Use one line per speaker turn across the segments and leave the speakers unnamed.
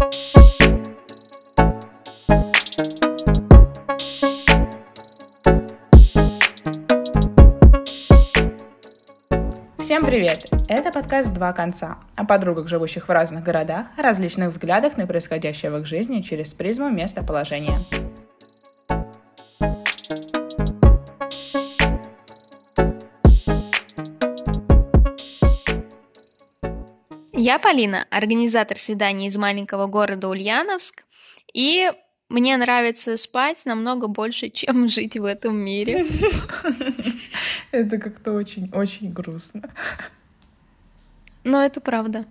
Всем привет! Это подкаст «Два конца» о подругах, живущих в разных городах, различных взглядах на происходящее в их жизни через призму местоположения.
Я Полина, организатор свиданий из маленького города Ульяновск, и мне нравится спать намного больше, чем жить в этом мире.
Это как-то очень-очень грустно.
Но это правда.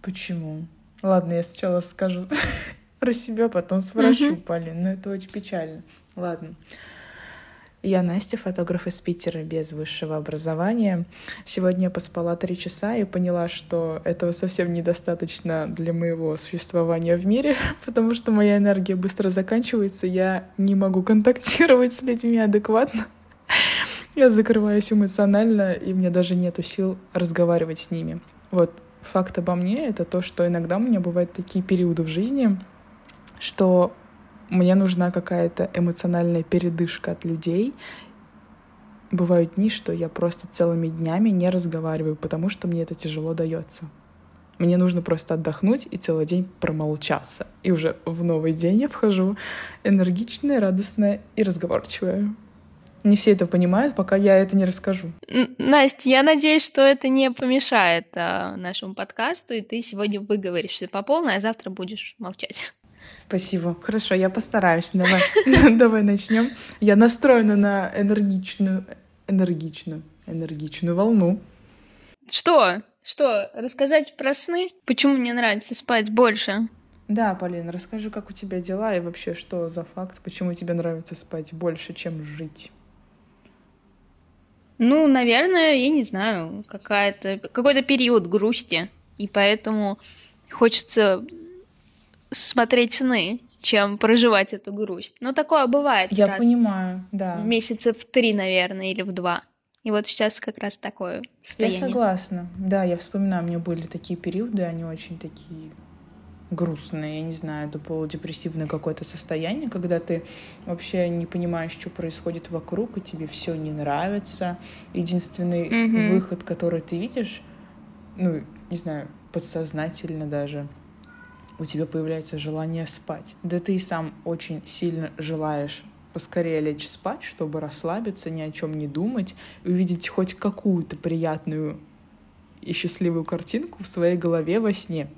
Почему? Ладно, я сначала скажу про себя, потом спрошу, Полин. Но это очень печально. Ладно. Я Настя, фотограф из Питера без высшего образования. Сегодня я поспала три часа и поняла, что этого совсем недостаточно для моего существования в мире, потому что моя энергия быстро заканчивается, я не могу контактировать с людьми адекватно. Я закрываюсь эмоционально, и мне даже нету сил разговаривать с ними. Вот факт обо мне — это то, что иногда у меня бывают такие периоды в жизни, что мне нужна какая-то эмоциональная передышка от людей. Бывают дни, что я просто целыми днями не разговариваю, потому что мне это тяжело дается. Мне нужно просто отдохнуть и целый день промолчаться. И уже в новый день я вхожу энергичная, радостная и разговорчивая. Не все это понимают, пока я это не расскажу.
Настя, я надеюсь, что это не помешает а, нашему подкасту, и ты сегодня выговоришься по полной, а завтра будешь молчать.
Спасибо. Хорошо, я постараюсь. Давай, давай начнем. Я настроена на энергичную, энергичную, энергичную волну.
Что? Что? Рассказать про сны? Почему мне нравится спать больше?
Да, Полина, расскажи, как у тебя дела и вообще, что за факт, почему тебе нравится спать больше, чем жить?
Ну, наверное, я не знаю, какая-то какой-то период грусти, и поэтому хочется смотреть сны, чем проживать эту грусть. Но такое бывает.
Я понимаю, да.
Месяца в три, наверное, или в два. И вот сейчас как раз такое состояние.
Я согласна. Да, я вспоминаю, у меня были такие периоды, они очень такие грустные, я не знаю, это полудепрессивное какое-то состояние, когда ты вообще не понимаешь, что происходит вокруг, и тебе все не нравится. Единственный mm-hmm. выход, который ты видишь, ну, не знаю, подсознательно даже, у тебя появляется желание спать. Да ты и сам очень сильно желаешь поскорее лечь спать, чтобы расслабиться, ни о чем не думать, увидеть хоть какую-то приятную и счастливую картинку в своей голове во сне.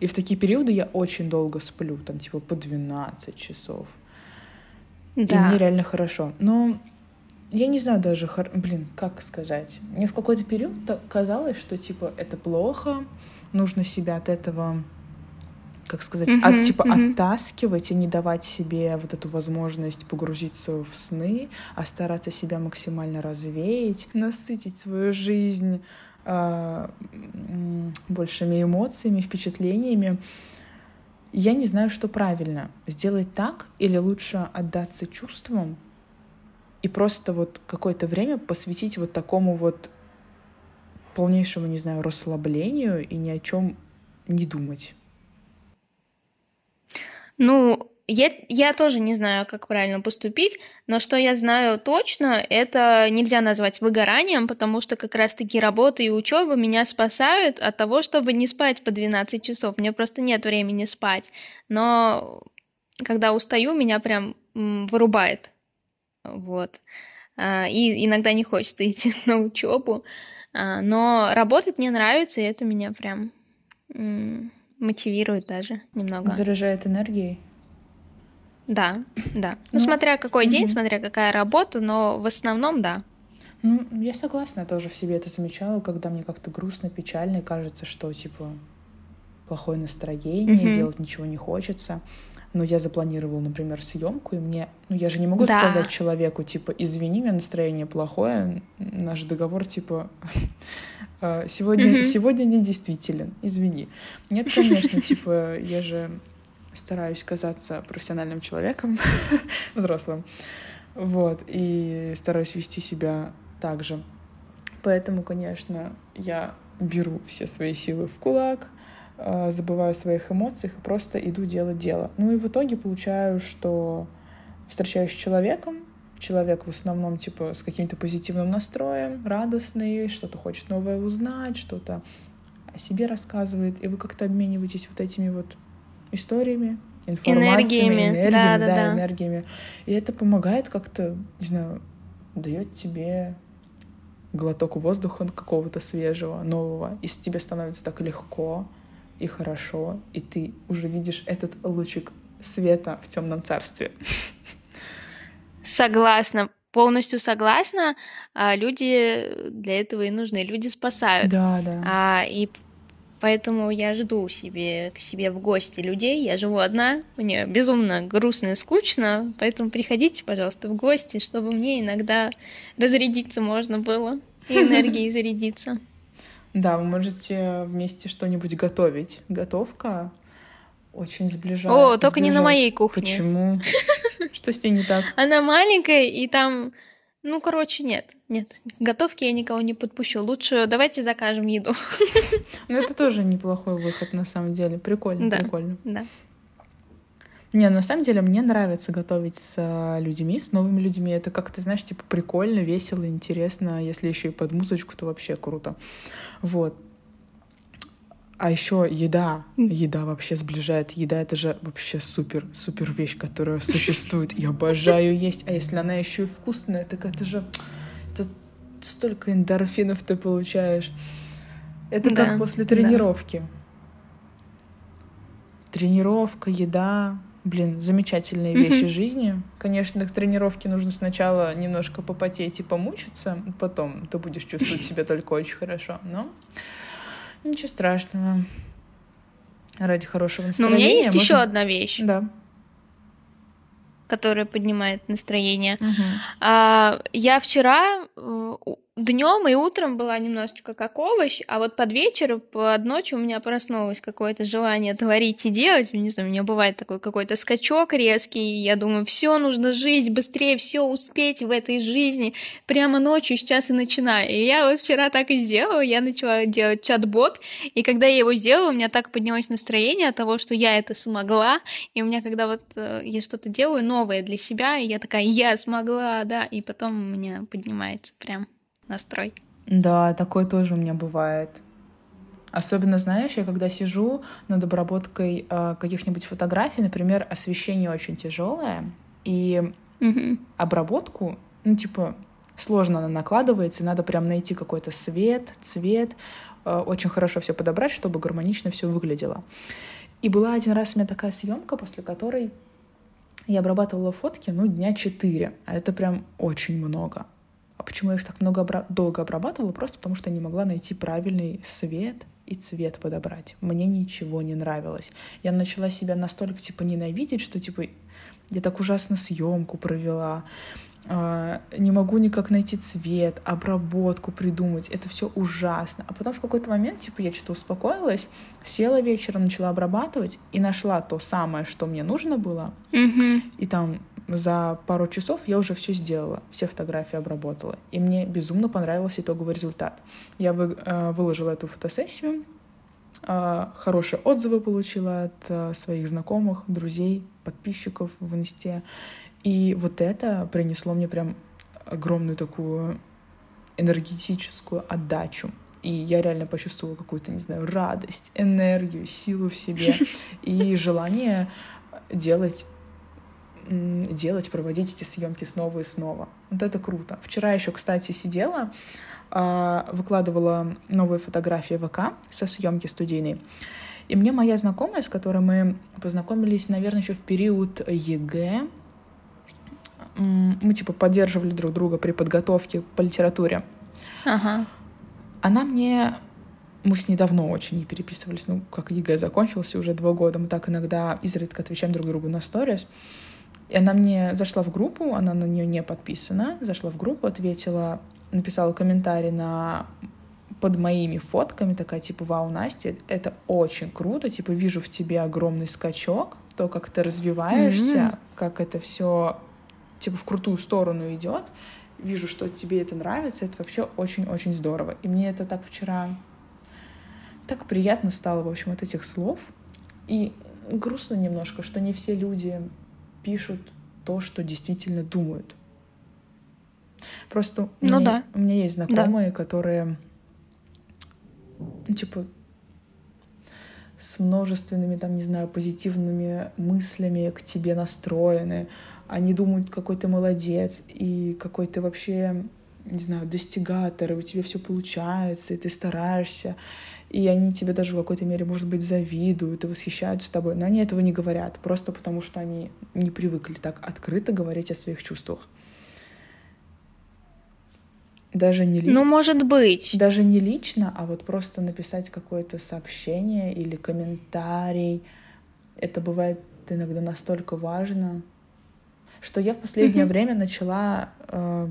И в такие периоды я очень долго сплю, там типа по 12 часов. Да. И мне реально хорошо. Но я не знаю даже, блин, как сказать. Мне в какой-то период казалось, что типа это плохо, нужно себя от этого как сказать, mm-hmm, от, типа mm-hmm. оттаскивать и не давать себе вот эту возможность погрузиться в сны, а стараться себя максимально развеять, насытить свою жизнь э, большими эмоциями, впечатлениями. Я не знаю, что правильно. Сделать так или лучше отдаться чувствам и просто вот какое-то время посвятить вот такому вот полнейшему, не знаю, расслаблению и ни о чем не думать.
Ну, я, я тоже не знаю, как правильно поступить, но что я знаю точно, это нельзя назвать выгоранием, потому что как раз-таки работа и учеба меня спасают от того, чтобы не спать по 12 часов. Мне просто нет времени спать. Но когда устаю, меня прям вырубает. Вот. А, и иногда не хочется идти на учебу. А, но работать мне нравится, и это меня прям мотивирует даже немного.
Заряжает энергией?
Да, да. Ну, ну смотря какой угу. день, смотря какая работа, но в основном да.
Ну, я согласна, тоже в себе это замечала, когда мне как-то грустно, печально, и кажется, что, типа, плохое настроение, mm делать ничего не хочется. Но я запланировала, например, съемку, и мне, ну я же не могу да. сказать человеку, типа, извини, у меня настроение плохое, наш договор, типа, «А, сегодня, mm-hmm. сегодня недействителен, извини. Нет, конечно, типа, я же стараюсь казаться профессиональным человеком, взрослым, вот, и стараюсь вести себя так же. Поэтому, конечно, я беру все свои силы в кулак, э, забываю о своих эмоциях и просто иду делать дело. Ну и в итоге получаю, что встречаюсь с человеком, человек в основном типа с каким-то позитивным настроем, радостный, что-то хочет новое узнать, что-то о себе рассказывает, и вы как-то обмениваетесь вот этими вот историями, информациями, энергиями, энергиями да, да, да, да, энергиями. И это помогает как-то, не знаю, дает тебе глоток воздуха какого-то свежего, нового, и тебе становится так легко и хорошо, и ты уже видишь этот лучик света в темном царстве.
Согласна, полностью согласна. А, люди для этого и нужны, люди спасают.
Да, да.
А, и Поэтому я жду себе к себе в гости людей. Я живу одна, мне безумно грустно и скучно, поэтому приходите, пожалуйста, в гости, чтобы мне иногда разрядиться можно было и энергией зарядиться.
Да, вы можете вместе что-нибудь готовить. Готовка очень сближает.
О, только не на моей кухне.
Почему? Что с ней не так?
Она маленькая, и там ну, короче, нет, нет. Готовки я никого не подпущу. Лучше давайте закажем еду.
Ну, это тоже неплохой выход, на самом деле. Прикольно,
да,
прикольно.
Да.
Не, на самом деле мне нравится готовить с э, людьми, с новыми людьми. Это как-то, знаешь, типа прикольно, весело, интересно. Если еще и под музычку, то вообще круто. Вот. А еще еда. Еда вообще сближает. Еда — это же вообще супер, супер вещь, которая существует. Я обожаю есть. А если она еще и вкусная, так это же... Это столько эндорфинов ты получаешь. Это да, как после тренировки. Да. Тренировка, еда. Блин, замечательные вещи mm-hmm. жизни. Конечно, к тренировке нужно сначала немножко попотеть и помучиться, потом ты будешь чувствовать себя только очень хорошо. Но Ничего страшного. Ради хорошего настроения.
Но у меня есть можно... еще одна вещь.
Да
которая поднимает настроение.
Угу.
А, я вчера э, днем и утром была немножечко как овощ, а вот под вечер, под ночь у меня проснулось какое-то желание творить и делать. Не знаю, у меня бывает такой какой-то скачок резкий, и я думаю, все нужно жить, быстрее все успеть в этой жизни. Прямо ночью сейчас и начинаю. И я вот вчера так и сделала, я начала делать чат-бот, и когда я его сделала, у меня так поднялось настроение от того, что я это смогла, и у меня, когда вот э, я что-то делаю новое для себя, и я такая, я смогла, да, и потом у меня поднимается прям настрой.
Да, такое тоже у меня бывает. Особенно, знаешь, я когда сижу над обработкой э, каких-нибудь фотографий, например, освещение очень тяжелое, и
mm-hmm.
обработку, ну, типа, сложно она накладывается, надо прям найти какой-то свет, цвет, э, очень хорошо все подобрать, чтобы гармонично все выглядело. И была один раз у меня такая съемка, после которой я обрабатывала фотки, ну, дня четыре, а это прям очень много. Почему я их так много обра- долго обрабатывала? Просто потому что не могла найти правильный свет и цвет подобрать. Мне ничего не нравилось. Я начала себя настолько, типа, ненавидеть, что, типа, я так ужасно съемку провела, не могу никак найти цвет, обработку придумать. Это все ужасно. А потом в какой-то момент, типа, я что-то успокоилась, села вечером, начала обрабатывать и нашла то самое, что мне нужно было.
Mm-hmm.
И там за пару часов я уже все сделала, все фотографии обработала. И мне безумно понравился итоговый результат. Я вы, э, выложила эту фотосессию, э, хорошие отзывы получила от э, своих знакомых, друзей, подписчиков в инсте. И вот это принесло мне прям огромную такую энергетическую отдачу. И я реально почувствовала какую-то, не знаю, радость, энергию, силу в себе и желание делать делать, проводить эти съемки снова и снова. Вот это круто. Вчера еще, кстати, сидела, а, выкладывала новые фотографии ВК со съемки студийной. И мне моя знакомая, с которой мы познакомились, наверное, еще в период ЕГЭ, мы типа поддерживали друг друга при подготовке по литературе.
Ага.
Она мне мы с ней давно очень не переписывались, ну, как ЕГЭ закончился уже два года, мы так иногда изредка отвечаем друг другу на сторис. И она мне зашла в группу, она на нее не подписана, зашла в группу, ответила, написала комментарий на под моими фотками, такая, типа, вау, Настя, это очень круто, типа, вижу в тебе огромный скачок, то, как ты развиваешься, mm-hmm. как это все, типа, в крутую сторону идет, вижу, что тебе это нравится, это вообще очень-очень здорово. И мне это так вчера так приятно стало, в общем, от этих слов. И грустно немножко, что не все люди пишут то, что действительно думают. Просто
ну,
у, меня,
да.
у меня есть знакомые, да. которые, ну, типа, с множественными, там, не знаю, позитивными мыслями к тебе настроены. Они думают, какой ты молодец, и какой ты вообще, не знаю, достигатор, и у тебя все получается, и ты стараешься. И они тебе даже в какой-то мере, может быть, завидуют и восхищаются тобой. Но они этого не говорят, просто потому что они не привыкли так открыто говорить о своих чувствах. Даже не
ли... Ну, может быть.
Даже не лично, а вот просто написать какое-то сообщение или комментарий. Это бывает иногда настолько важно, что я в последнее mm-hmm. время начала э,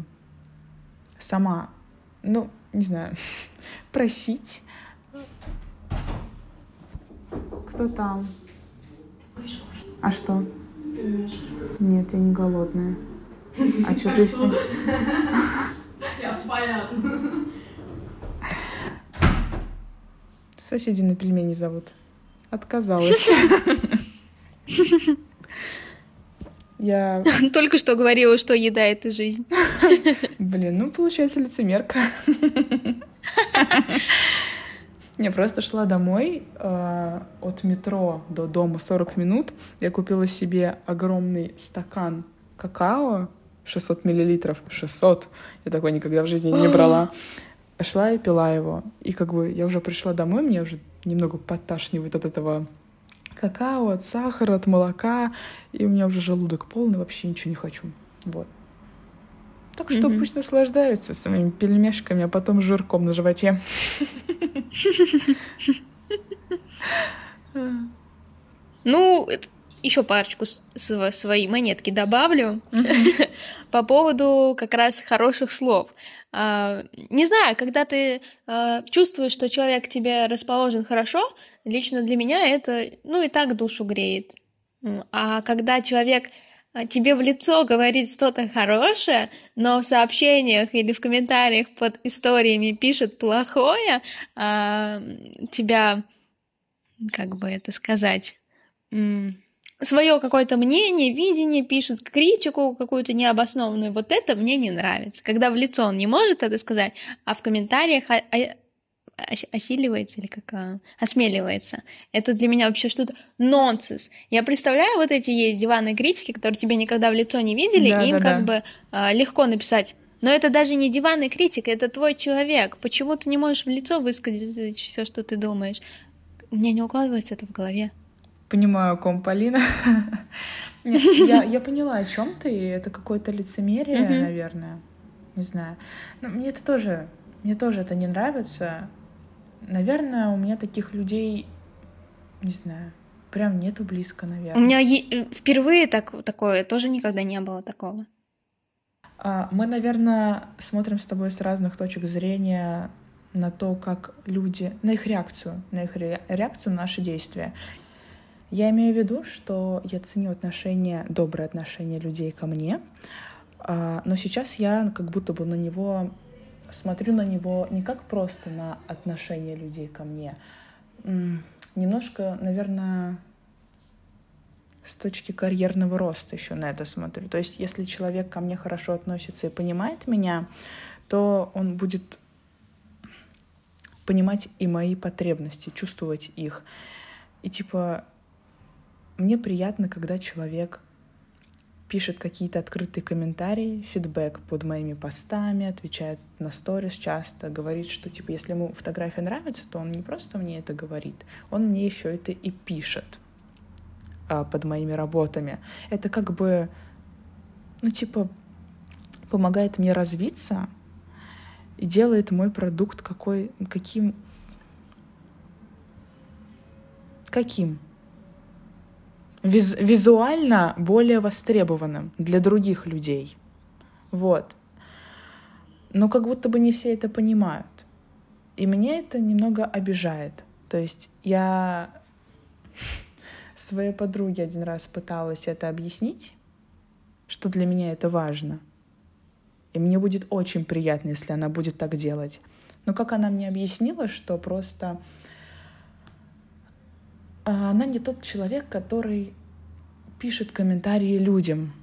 сама, ну, не знаю, просить. Кто там? А что? Нет, я не голодная. А что ты... Ясно, понятно. Соседи на пельмени зовут. Отказалась. Я...
Только что говорила, что еда — это жизнь.
Блин, ну, получается, лицемерка. Я просто шла домой э, от метро до дома 40 минут. Я купила себе огромный стакан какао 600 миллилитров. 600! Я такой никогда в жизни не брала. Шла и пила его. И как бы я уже пришла домой, мне уже немного подташнивает от этого какао, от сахара, от молока. И у меня уже желудок полный, вообще ничего не хочу. Вот. Так что mm-hmm. пусть наслаждаются своими пельмешками, а потом жирком на животе.
Ну, еще парочку своей монетки добавлю по поводу как раз хороших слов. А, не знаю, когда ты а, чувствуешь, что человек к тебе расположен хорошо, лично для меня это, ну, и так душу греет. А когда человек а, тебе в лицо говорит что-то хорошее, но в сообщениях или в комментариях под историями пишет плохое, тебя, как бы это сказать, свое какое-то мнение, видение пишет, критику какую-то необоснованную. Вот это мне не нравится. Когда в лицо он не может это сказать, а в комментариях осиливается или как а, осмеливается. Это для меня вообще что-то нонсенс. Я представляю, вот эти есть диванные критики, которые тебя никогда в лицо не видели, да, им да, как да. бы а, легко написать. Но это даже не диванный критик, это твой человек. Почему ты не можешь в лицо высказать все, что ты думаешь? У меня не укладывается это в голове
понимаю, о ком Полина. Нет, я, я поняла, о чем ты. Это какое-то лицемерие, наверное. Не знаю. Но мне это тоже, мне тоже это не нравится. Наверное, у меня таких людей, не знаю, прям нету близко, наверное.
У меня е- впервые так, такое, тоже никогда не было такого.
А, мы, наверное, смотрим с тобой с разных точек зрения на то, как люди, на их реакцию, на их реакцию на наши действия. Я имею в виду, что я ценю отношения, добрые отношения людей ко мне, а, но сейчас я как будто бы на него смотрю на него не как просто на отношения людей ко мне, немножко, наверное, с точки карьерного роста еще на это смотрю. То есть, если человек ко мне хорошо относится и понимает меня, то он будет понимать и мои потребности, чувствовать их. И типа мне приятно, когда человек пишет какие-то открытые комментарии, фидбэк под моими постами, отвечает на сторис часто, говорит, что типа если ему фотография нравится, то он не просто мне это говорит, он мне еще это и пишет а, под моими работами. Это как бы, ну типа, помогает мне развиться и делает мой продукт какой, каким, каким виз визуально более востребованным для других людей. Вот. Но как будто бы не все это понимают. И меня это немного обижает. То есть я своей подруге один раз пыталась это объяснить, что для меня это важно. И мне будет очень приятно, если она будет так делать. Но как она мне объяснила, что просто а, она не тот человек, который пишет комментарии людям.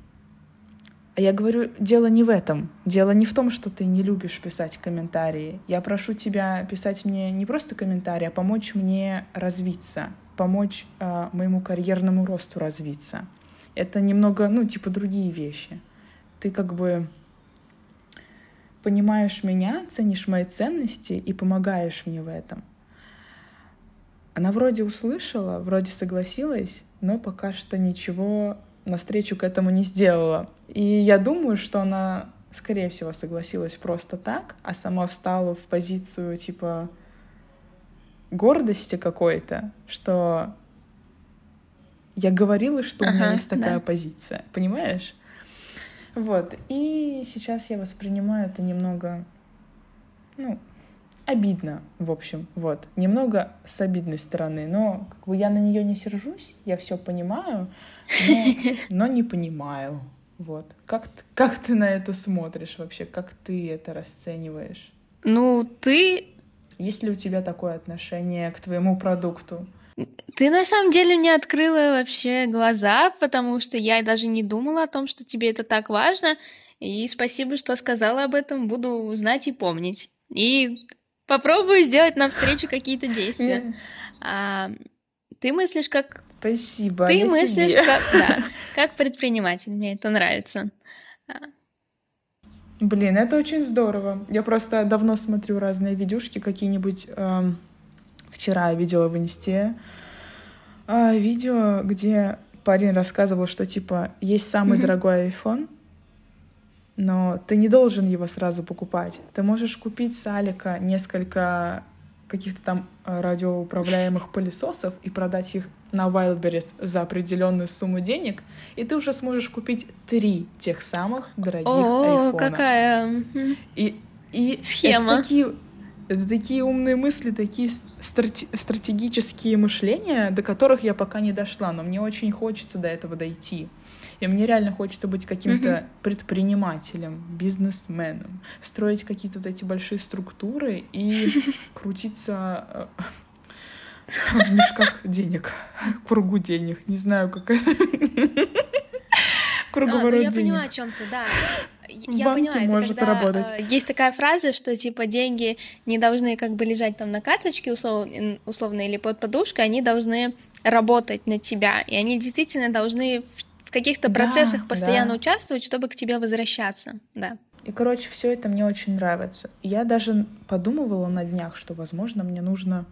А я говорю, дело не в этом. Дело не в том, что ты не любишь писать комментарии. Я прошу тебя писать мне не просто комментарии, а помочь мне развиться, помочь э, моему карьерному росту развиться. Это немного, ну, типа другие вещи. Ты как бы понимаешь меня, ценишь мои ценности и помогаешь мне в этом. Она вроде услышала, вроде согласилась, но пока что ничего навстречу к этому не сделала. И я думаю, что она, скорее всего, согласилась просто так, а сама встала в позицию типа гордости какой-то, что я говорила, что ага, у меня есть такая да. позиция, понимаешь? Вот. И сейчас я воспринимаю это немного, ну, обидно, в общем, вот. Немного с обидной стороны, но как бы я на нее не сержусь, я все понимаю, но, но не понимаю. Вот. Как, как ты на это смотришь вообще? Как ты это расцениваешь?
Ну, ты...
Есть ли у тебя такое отношение к твоему продукту?
Ты на самом деле мне открыла вообще глаза, потому что я даже не думала о том, что тебе это так важно. И спасибо, что сказала об этом. Буду знать и помнить. И попробую сделать навстречу какие-то действия. А, ты мыслишь как...
Спасибо.
Ты мыслишь тебе. как... Да, как предприниматель. Мне это нравится. А.
Блин, это очень здорово. Я просто давно смотрю разные видюшки, какие-нибудь... Эм Вчера я видела в инсте э, видео, где парень рассказывал, что типа есть самый mm-hmm. дорогой iPhone, но ты не должен его сразу покупать. Ты можешь купить с Алика несколько каких-то там э, радиоуправляемых пылесосов и продать их на Wildberries за определенную сумму денег, и ты уже сможешь купить три тех самых дорогих О, айфона.
какая
и, и
схема.
Это такие, это такие умные мысли, такие страте- стратегические мышления, до которых я пока не дошла, но мне очень хочется до этого дойти. И мне реально хочется быть каким-то mm-hmm. предпринимателем, бизнесменом, строить какие-то вот эти большие структуры и крутиться э, в мешках денег, кругу денег. Не знаю, как это.
Круговорот а, ну я денег. понимаю, о чем ты, да я
банке
понимаю,
может
это когда,
работать.
Э, есть такая фраза, что типа деньги не должны как бы лежать там на карточке услов, условно или под подушкой, они должны работать на тебя, и они действительно должны в каких-то да, процессах постоянно да. участвовать, чтобы к тебе возвращаться, да.
И, короче, все это мне очень нравится. Я даже подумывала на днях, что, возможно, мне нужно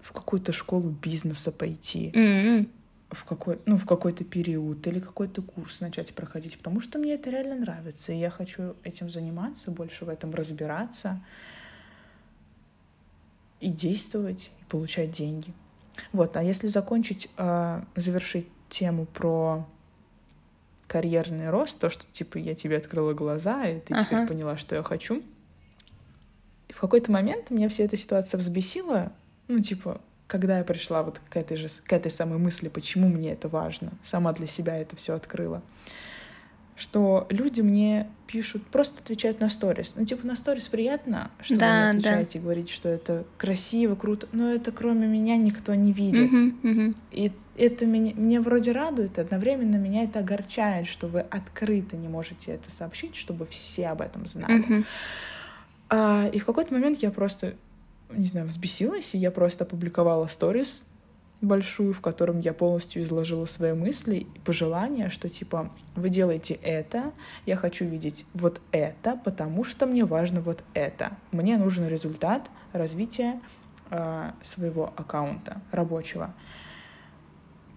в какую-то школу бизнеса пойти.
Mm-hmm
в какой, ну, в какой-то период или какой-то курс начать проходить, потому что мне это реально нравится, и я хочу этим заниматься, больше в этом разбираться и действовать, и получать деньги. Вот, а если закончить, э, завершить тему про карьерный рост, то, что, типа, я тебе открыла глаза, и ты ага. теперь поняла, что я хочу. И в какой-то момент меня вся эта ситуация взбесила, ну, типа, когда я пришла вот к этой же, к этой самой мысли, почему мне это важно, сама для себя это все открыла, что люди мне пишут, просто отвечают на сторис. Ну, типа, на сторис приятно, что да, вы мне отвечаете, да. говорите, что это красиво, круто, но это кроме меня никто не видит.
Uh-huh, uh-huh.
И это меня, мне вроде радует, одновременно меня это огорчает, что вы открыто не можете это сообщить, чтобы все об этом знали.
Uh-huh.
А, и в какой-то момент я просто не знаю, взбесилась, и я просто опубликовала сторис большую, в котором я полностью изложила свои мысли и пожелания, что типа вы делаете это, я хочу видеть вот это, потому что мне важно вот это. Мне нужен результат развития э, своего аккаунта рабочего.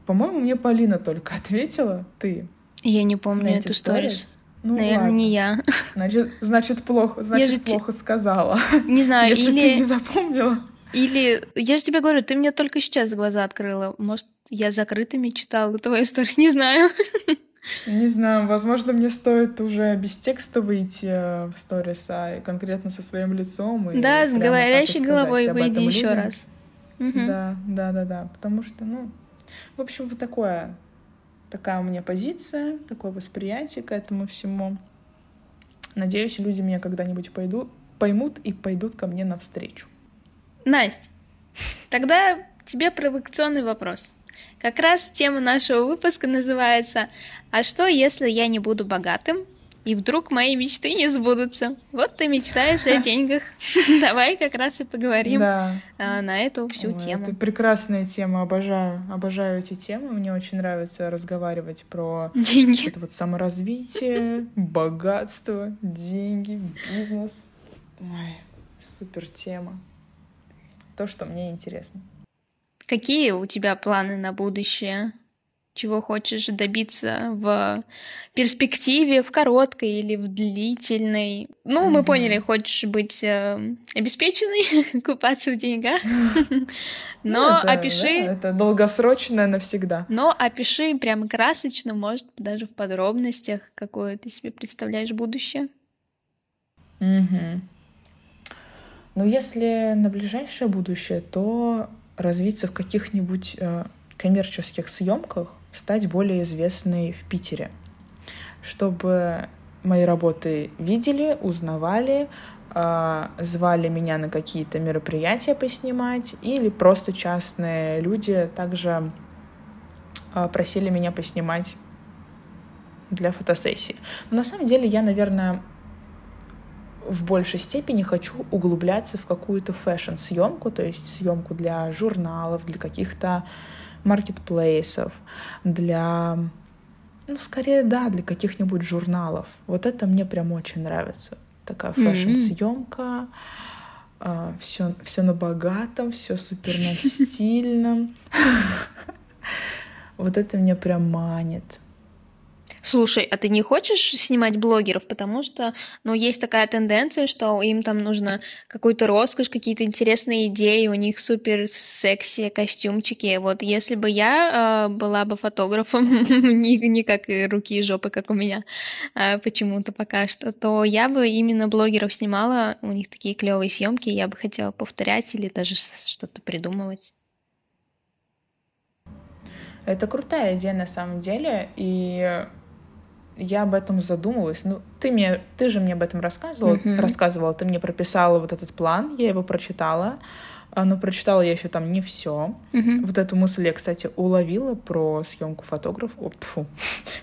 По-моему, мне Полина только ответила, ты.
Я не помню эту сторис. Ну, Наверное, ладно. не я.
Значит, значит плохо, значит, я плохо те... сказала.
Не знаю,
Если
или...
ты не запомнила.
Или, я же тебе говорю, ты мне только сейчас глаза открыла. Может, я закрытыми читала твою историю, не знаю.
Не знаю, возможно, мне стоит уже без текста выйти э, в сторис, а конкретно со своим лицом. И
да, с говорящей головой выйди еще раз.
Да, да, да, да. Потому что, ну, в общем, вот такое Такая у меня позиция, такое восприятие к этому всему. Надеюсь, люди меня когда-нибудь пойду, поймут и пойдут ко мне навстречу.
Настя, тогда тебе провокационный вопрос. Как раз тема нашего выпуска называется «А что, если я не буду богатым, и вдруг мои мечты не сбудутся. Вот ты мечтаешь о деньгах. Давай как раз и поговорим да. А, на эту всю Ой, тему.
Это прекрасная тема, обожаю, обожаю эти темы. Мне очень нравится разговаривать про деньги. это вот саморазвитие, богатство, деньги, бизнес. Ой, супер тема. То, что мне интересно.
Какие у тебя планы на будущее? Чего хочешь добиться в перспективе, в короткой или в длительной. Ну, mm-hmm. мы поняли, хочешь быть э, обеспеченной, купаться в деньгах. Но это, опиши...
Да, это долгосрочное навсегда.
Но опиши прям красочно, может, даже в подробностях, какое ты себе представляешь будущее.
Угу. Ну, если на ближайшее будущее, то развиться в каких-нибудь э, коммерческих съемках, стать более известной в Питере, чтобы мои работы видели, узнавали, а, звали меня на какие-то мероприятия поснимать, или просто частные люди также а, просили меня поснимать для фотосессии. Но на самом деле я, наверное, в большей степени хочу углубляться в какую-то фэшн-съемку, то есть съемку для журналов, для каких-то маркетплейсов, для, ну, скорее, да, для каких-нибудь журналов. Вот это мне прям очень нравится. Такая фэшн-съемка, все, а, все на богатом, все супер на стильном. Вот это меня прям манит.
Слушай, а ты не хочешь снимать блогеров? Потому что, ну, есть такая тенденция, что им там нужно какую-то роскошь, какие-то интересные идеи, у них супер секси костюмчики. Вот если бы я э, была бы фотографом, не, не как руки и жопы, как у меня э, почему-то пока что, то я бы именно блогеров снимала, у них такие клевые съемки, я бы хотела повторять или даже что-то придумывать.
Это крутая идея на самом деле, и я об этом задумалась. Ну, ты мне, ты же мне об этом рассказывала, mm-hmm. рассказывала, ты мне прописала вот этот план, я его прочитала, а, но прочитала я еще там не все. Mm-hmm. Вот эту мысль я, кстати, уловила про съемку фотографов, о,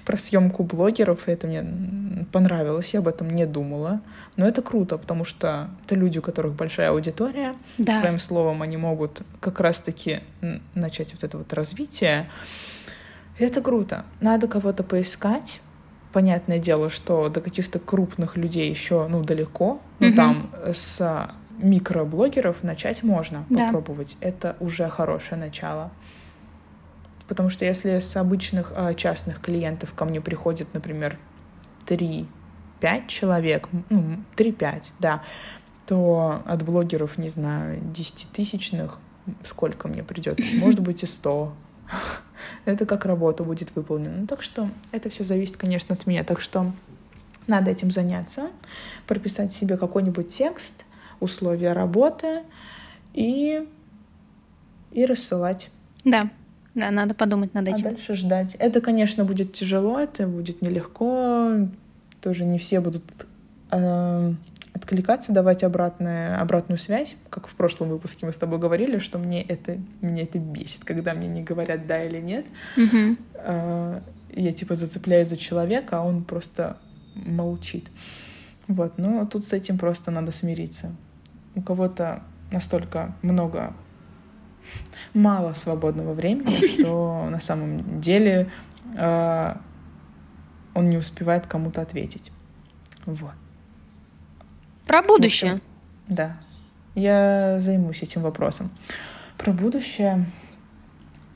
про съемку блогеров, и это мне понравилось, я об этом не думала. Но это круто, потому что это люди, у которых большая аудитория, да. своим словом они могут как раз-таки начать вот это вот развитие. И это круто. Надо кого-то поискать, понятное дело, что до каких-то крупных людей еще ну, далеко, но угу. там с микроблогеров начать можно да. попробовать. Это уже хорошее начало. Потому что если с обычных а, частных клиентов ко мне приходит, например, 3-5 человек, ну, 3-5, да, то от блогеров, не знаю, 10-тысячных сколько мне придет? Может быть, и 100. это как работа будет выполнена. Ну, так что это все зависит, конечно, от меня. Так что надо этим заняться, прописать себе какой-нибудь текст, условия работы и, и рассылать.
Да, да, надо подумать над а этим.
А дальше ждать. Это, конечно, будет тяжело, это будет нелегко. Тоже не все будут э, откликаться, давать обратную, обратную связь, как в прошлом выпуске мы с тобой говорили, что мне это, мне это бесит, когда мне не говорят да или нет. Mm-hmm. Я типа зацепляюсь за человека, а он просто молчит. Вот, но тут с этим просто надо смириться. У кого-то настолько много мало свободного времени, что на самом деле э, он не успевает кому-то ответить. Вот.
Про будущее. Общем,
да. Я займусь этим вопросом. Про будущее.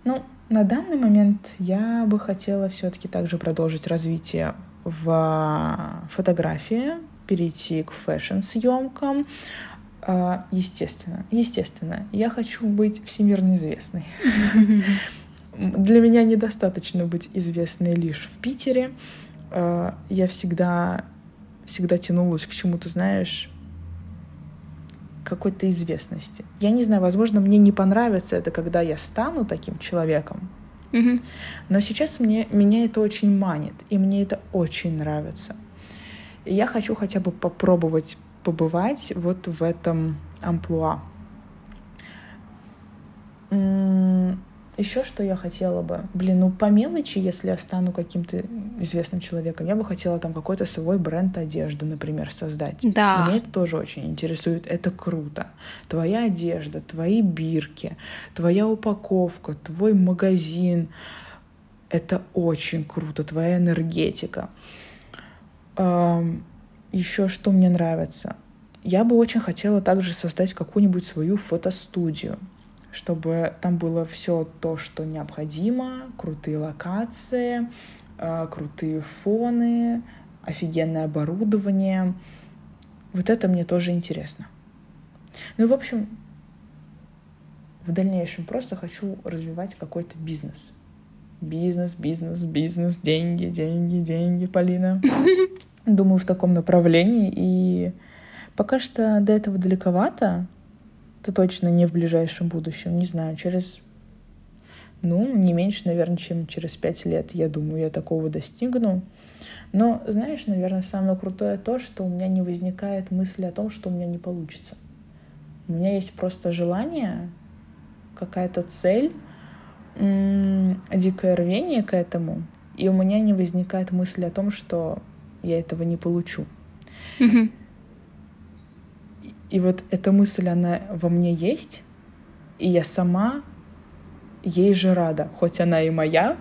Ну, на данный момент я бы хотела все-таки также продолжить развитие в фотографии, перейти к фэшн-съемкам. А, естественно, естественно, я хочу быть всемирно известной. Для меня недостаточно быть известной лишь в Питере. А, я всегда всегда тянулась к чему-то, знаешь, какой-то известности. Я не знаю, возможно, мне не понравится это, когда я стану таким человеком. Mm-hmm. Но сейчас мне, меня это очень манит, и мне это очень нравится. И я хочу хотя бы попробовать побывать вот в этом амплуа. Еще что я хотела бы? Блин, ну по мелочи, если я стану каким-то известным человеком, я бы хотела там какой-то свой бренд одежды, например, создать.
Да.
Меня это тоже очень интересует. Это круто. Твоя одежда, твои бирки, твоя упаковка, твой магазин. Это очень круто. Твоя энергетика. Еще что мне нравится? Я бы очень хотела также создать какую-нибудь свою фотостудию чтобы там было все то, что необходимо, крутые локации, э, крутые фоны, офигенное оборудование. Вот это мне тоже интересно. Ну и, в общем, в дальнейшем просто хочу развивать какой-то бизнес. Бизнес, бизнес, бизнес, деньги, деньги, деньги, Полина. Думаю, в таком направлении. И пока что до этого далековато, это точно не в ближайшем будущем, не знаю, через, ну, не меньше, наверное, чем через пять лет, я думаю, я такого достигну. Но, знаешь, наверное, самое крутое то, что у меня не возникает мысли о том, что у меня не получится. У меня есть просто желание, какая-то цель, дикое рвение к этому, и у меня не возникает мысли о том, что я этого не получу.
Mm-hmm.
И вот эта мысль, она во мне есть, и я сама ей же рада, хоть она и моя.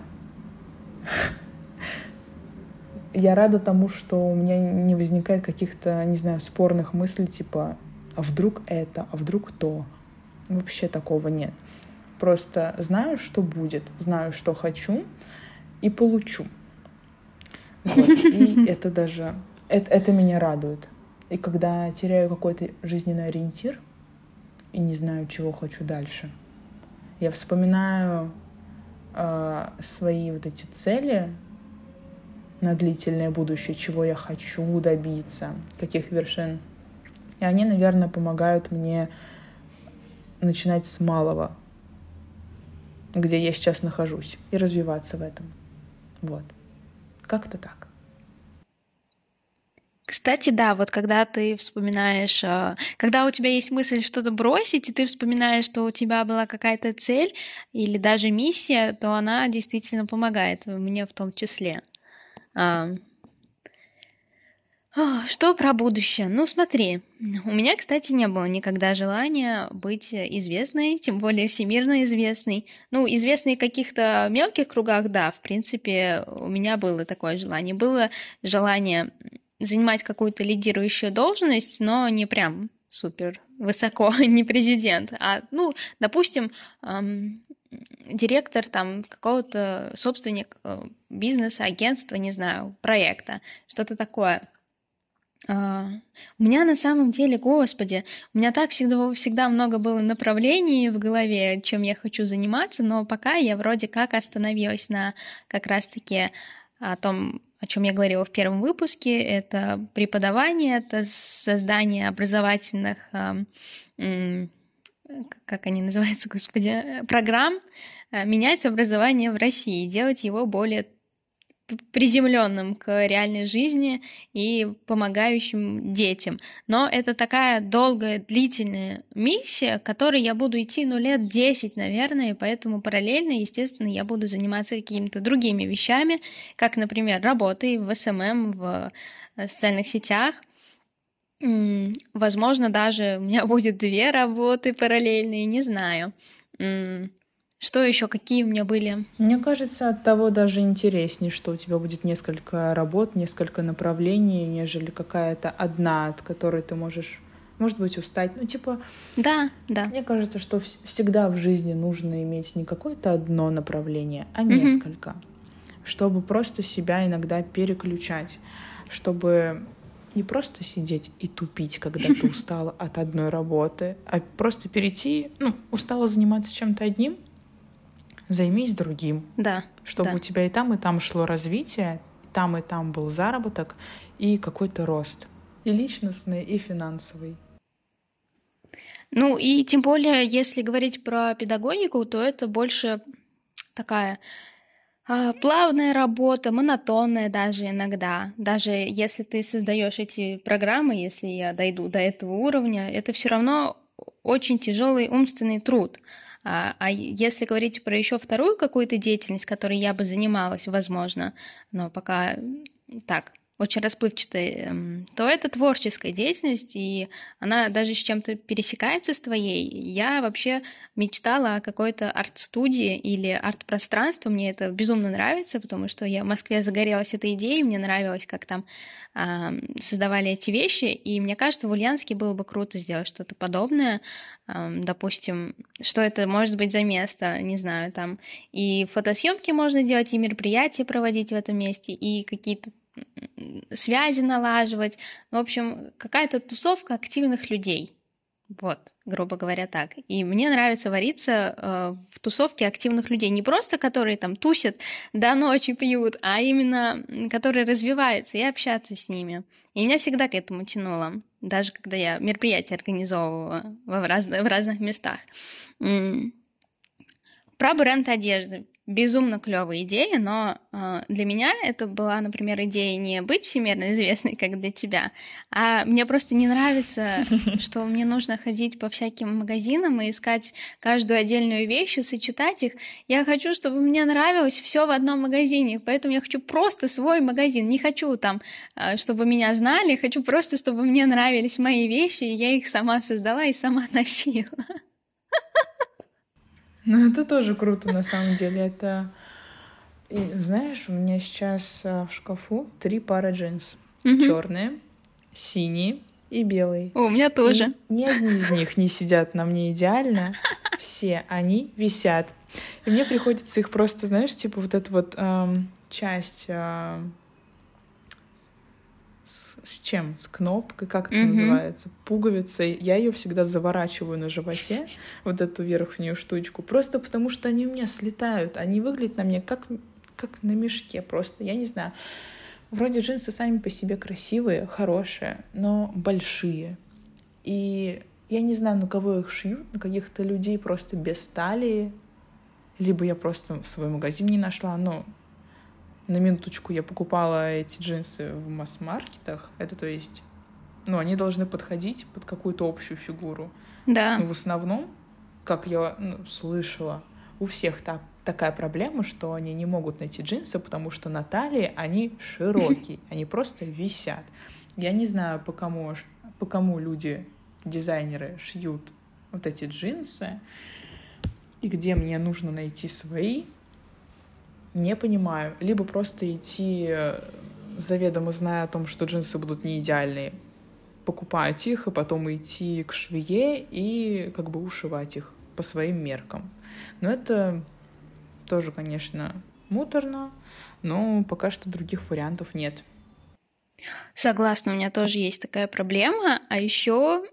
Я рада тому, что у меня не возникает каких-то, не знаю, спорных мыслей, типа, а вдруг это, а вдруг то. Вообще такого нет. Просто знаю, что будет, знаю, что хочу, и получу. Вот. И это даже, это, это меня радует. И когда теряю какой-то жизненный ориентир и не знаю, чего хочу дальше, я вспоминаю э, свои вот эти цели на длительное будущее, чего я хочу добиться, каких вершин. И они, наверное, помогают мне начинать с малого, где я сейчас нахожусь, и развиваться в этом. Вот. Как-то так.
Кстати, да, вот когда ты вспоминаешь, а, когда у тебя есть мысль что-то бросить, и ты вспоминаешь, что у тебя была какая-то цель или даже миссия, то она действительно помогает мне в том числе. Что про будущее? Ну, смотри, у меня, кстати, не было никогда желания быть известной, тем более всемирно известной. Ну, известной в каких-то мелких кругах, да, в принципе, у меня было такое желание. Было желание занимать какую-то лидирующую должность, но не прям супер высоко, не президент, а, ну, допустим, эм, директор там какого-то собственник э, бизнеса, агентства, не знаю, проекта, что-то такое. Uh, у меня на самом деле, господи, у меня так всегда, всегда много было направлений в голове, чем я хочу заниматься, но пока я вроде как остановилась на как раз-таки о том, о чем я говорила в первом выпуске, это преподавание, это создание образовательных, как они называются, господи, программ, э, менять образование в России, делать его более приземленным к реальной жизни и помогающим детям. Но это такая долгая, длительная миссия, к которой я буду идти, ну, лет 10, наверное, и поэтому параллельно, естественно, я буду заниматься какими-то другими вещами, как, например, работой в SMM, в э, социальных сетях, Возможно, даже у меня будет две работы параллельные, не знаю. Что еще? Какие у меня были?
Мне кажется, от того даже интереснее, что у тебя будет несколько работ, несколько направлений, нежели какая-то одна, от которой ты можешь, может быть, устать. Ну, типа...
Да, да.
Мне кажется, что всегда в жизни нужно иметь не какое-то одно направление, а несколько. Чтобы просто себя иногда переключать. Чтобы не просто сидеть и тупить, когда ты устала от одной работы, а просто перейти, ну, устала заниматься чем-то одним, займись другим.
Да.
Чтобы
да.
у тебя и там, и там шло развитие, там и там был заработок и какой-то рост. И личностный, и финансовый.
Ну и тем более, если говорить про педагогику, то это больше такая а, плавная работа, монотонная даже иногда. Даже если ты создаешь эти программы, если я дойду до этого уровня, это все равно очень тяжелый умственный труд. А, а если говорить про еще вторую какую-то деятельность, которой я бы занималась, возможно, но пока так, очень расплывчатой, эм, то это творческая деятельность, и она даже с чем-то пересекается с твоей. Я вообще мечтала о какой-то арт-студии или арт-пространстве. Мне это безумно нравится, потому что я в Москве загорелась этой идеей, мне нравилось, как там создавали эти вещи, и мне кажется, в Ульяновске было бы круто сделать что-то подобное. Допустим, что это может быть за место, не знаю, там и фотосъемки можно делать, и мероприятия проводить в этом месте, и какие-то связи налаживать. В общем, какая-то тусовка активных людей. Вот, грубо говоря, так. И мне нравится вариться э, в тусовке активных людей. Не просто которые там тусят до ночи пьют, а именно которые развиваются и общаться с ними. И меня всегда к этому тянуло. Даже когда я мероприятия организовывала в, раз, в разных местах. Про бренд одежды безумно клевая идея, но э, для меня это была, например, идея не быть всемирно известной, как для тебя, а мне просто не нравится, что мне нужно ходить по всяким магазинам и искать каждую отдельную вещь и сочетать их. Я хочу, чтобы мне нравилось все в одном магазине, поэтому я хочу просто свой магазин. Не хочу там, э, чтобы меня знали, хочу просто, чтобы мне нравились мои вещи, и я их сама создала и сама носила.
Ну, это тоже круто, на самом деле. Это... И, знаешь, у меня сейчас а, в шкафу три пары джинс. Угу. Черные, синие и белые.
О, у меня тоже.
И ни одни из них не сидят на мне идеально. Все они висят. И мне приходится их просто, знаешь, типа вот эту вот эм, часть э, с чем? С кнопкой, как это mm-hmm. называется? Пуговицей. Я ее всегда заворачиваю на животе, вот эту верхнюю штучку, просто потому что они у меня слетают. Они выглядят на мне как, как на мешке просто. Я не знаю. Вроде джинсы сами по себе красивые, хорошие, но большие. И я не знаю, на кого их шьют, на каких-то людей просто без талии. Либо я просто свой магазин не нашла, но на минуточку, я покупала эти джинсы в масс-маркетах. Это то есть, ну, они должны подходить под какую-то общую фигуру.
Да.
Но в основном, как я ну, слышала, у всех так, такая проблема, что они не могут найти джинсы, потому что на талии они широкие, они просто висят. Я не знаю, по кому, по кому люди, дизайнеры, шьют вот эти джинсы, и где мне нужно найти свои, не понимаю. Либо просто идти, э, заведомо зная о том, что джинсы будут не идеальные, покупать их, и потом идти к швее и как бы ушивать их по своим меркам. Но это тоже, конечно, муторно, но пока что других вариантов нет.
Согласна, у меня тоже есть такая проблема. А еще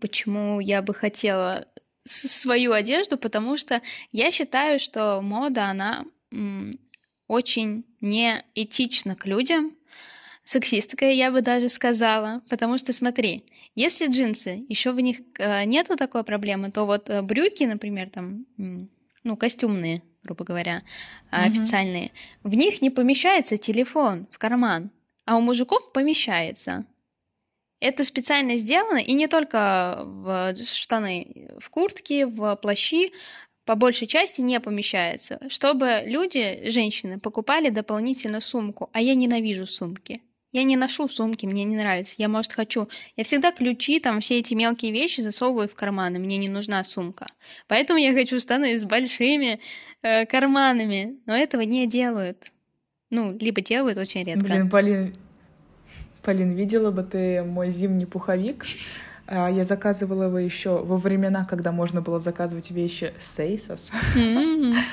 почему я бы хотела свою одежду, потому что я считаю, что мода, она очень неэтично к людям, сексистская, я бы даже сказала, потому что смотри, если джинсы, еще в них э, нету такой проблемы, то вот э, брюки, например, там, ну, костюмные, грубо говоря, mm-hmm. официальные, в них не помещается телефон в карман, а у мужиков помещается. Это специально сделано, и не только в штаны, в куртки, в плащи, по большей части не помещается, чтобы люди, женщины, покупали дополнительно сумку, а я ненавижу сумки. Я не ношу сумки, мне не нравится. Я, может, хочу. Я всегда ключи, там, все эти мелкие вещи засовываю в карманы. Мне не нужна сумка. Поэтому я хочу штаны с большими э, карманами. Но этого не делают. Ну, либо делают очень редко.
Блин, Полин, Полин, видела бы ты мой зимний пуховик? А, я заказывала его еще во времена, когда можно было заказывать вещи с Asos. Mm-hmm.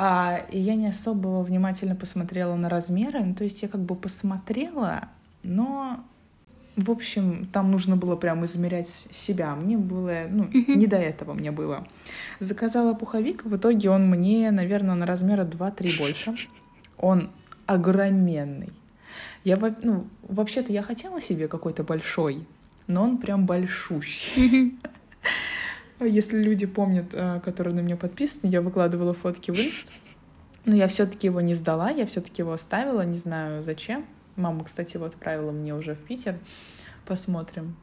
А, и я не особо внимательно посмотрела на размеры. Ну, то есть я как бы посмотрела, но, в общем, там нужно было прям измерять себя. Мне было, ну, mm-hmm. не до этого мне было. Заказала пуховик, в итоге он мне, наверное, на размера 2-3 больше. Он огроменный. Я, ну, вообще-то я хотела себе какой-то большой, но он прям большущий. Если люди помнят, э, которые на меня подписаны, я выкладывала фотки в инст. Но я все-таки его не сдала, я все-таки его оставила, не знаю зачем. Мама, кстати, его отправила мне уже в Питер. Посмотрим,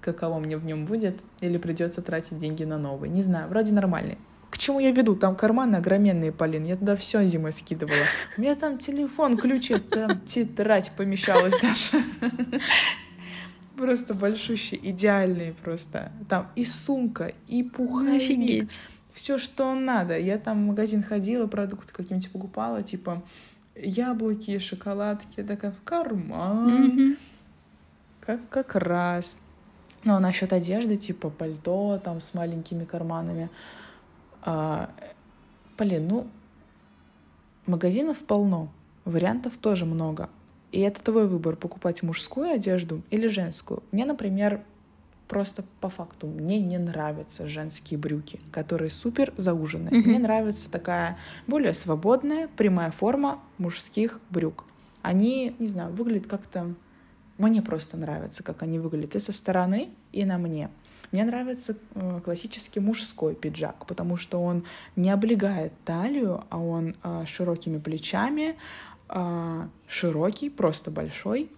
каково мне в нем будет, или придется тратить деньги на новый. Не знаю, вроде нормальный. к чему я веду? Там карманы огроменные, Полин. Я туда все зимой скидывала. У меня там телефон, ключи, там тетрадь помещалась даже. Просто большущий, идеальный просто. Там и сумка, и пуховик. Офигеть. Все, что надо. Я там в магазин ходила, продукты какие-нибудь покупала, типа яблоки, шоколадки. Я такая в карман. Mm-hmm. Как, как раз. Ну, а насчет одежды, типа пальто, там с маленькими карманами. А, блин, ну, магазинов полно, вариантов тоже много. И это твой выбор, покупать мужскую одежду или женскую. Мне, например, просто по факту, мне не нравятся женские брюки, которые супер зауженные. Mm-hmm. Мне нравится такая более свободная, прямая форма мужских брюк. Они, не знаю, выглядят как-то... Мне просто нравится, как они выглядят и со стороны, и на мне. Мне нравится э, классический мужской пиджак, потому что он не облегает талию, а он э, широкими плечами, э, широкий, просто большой,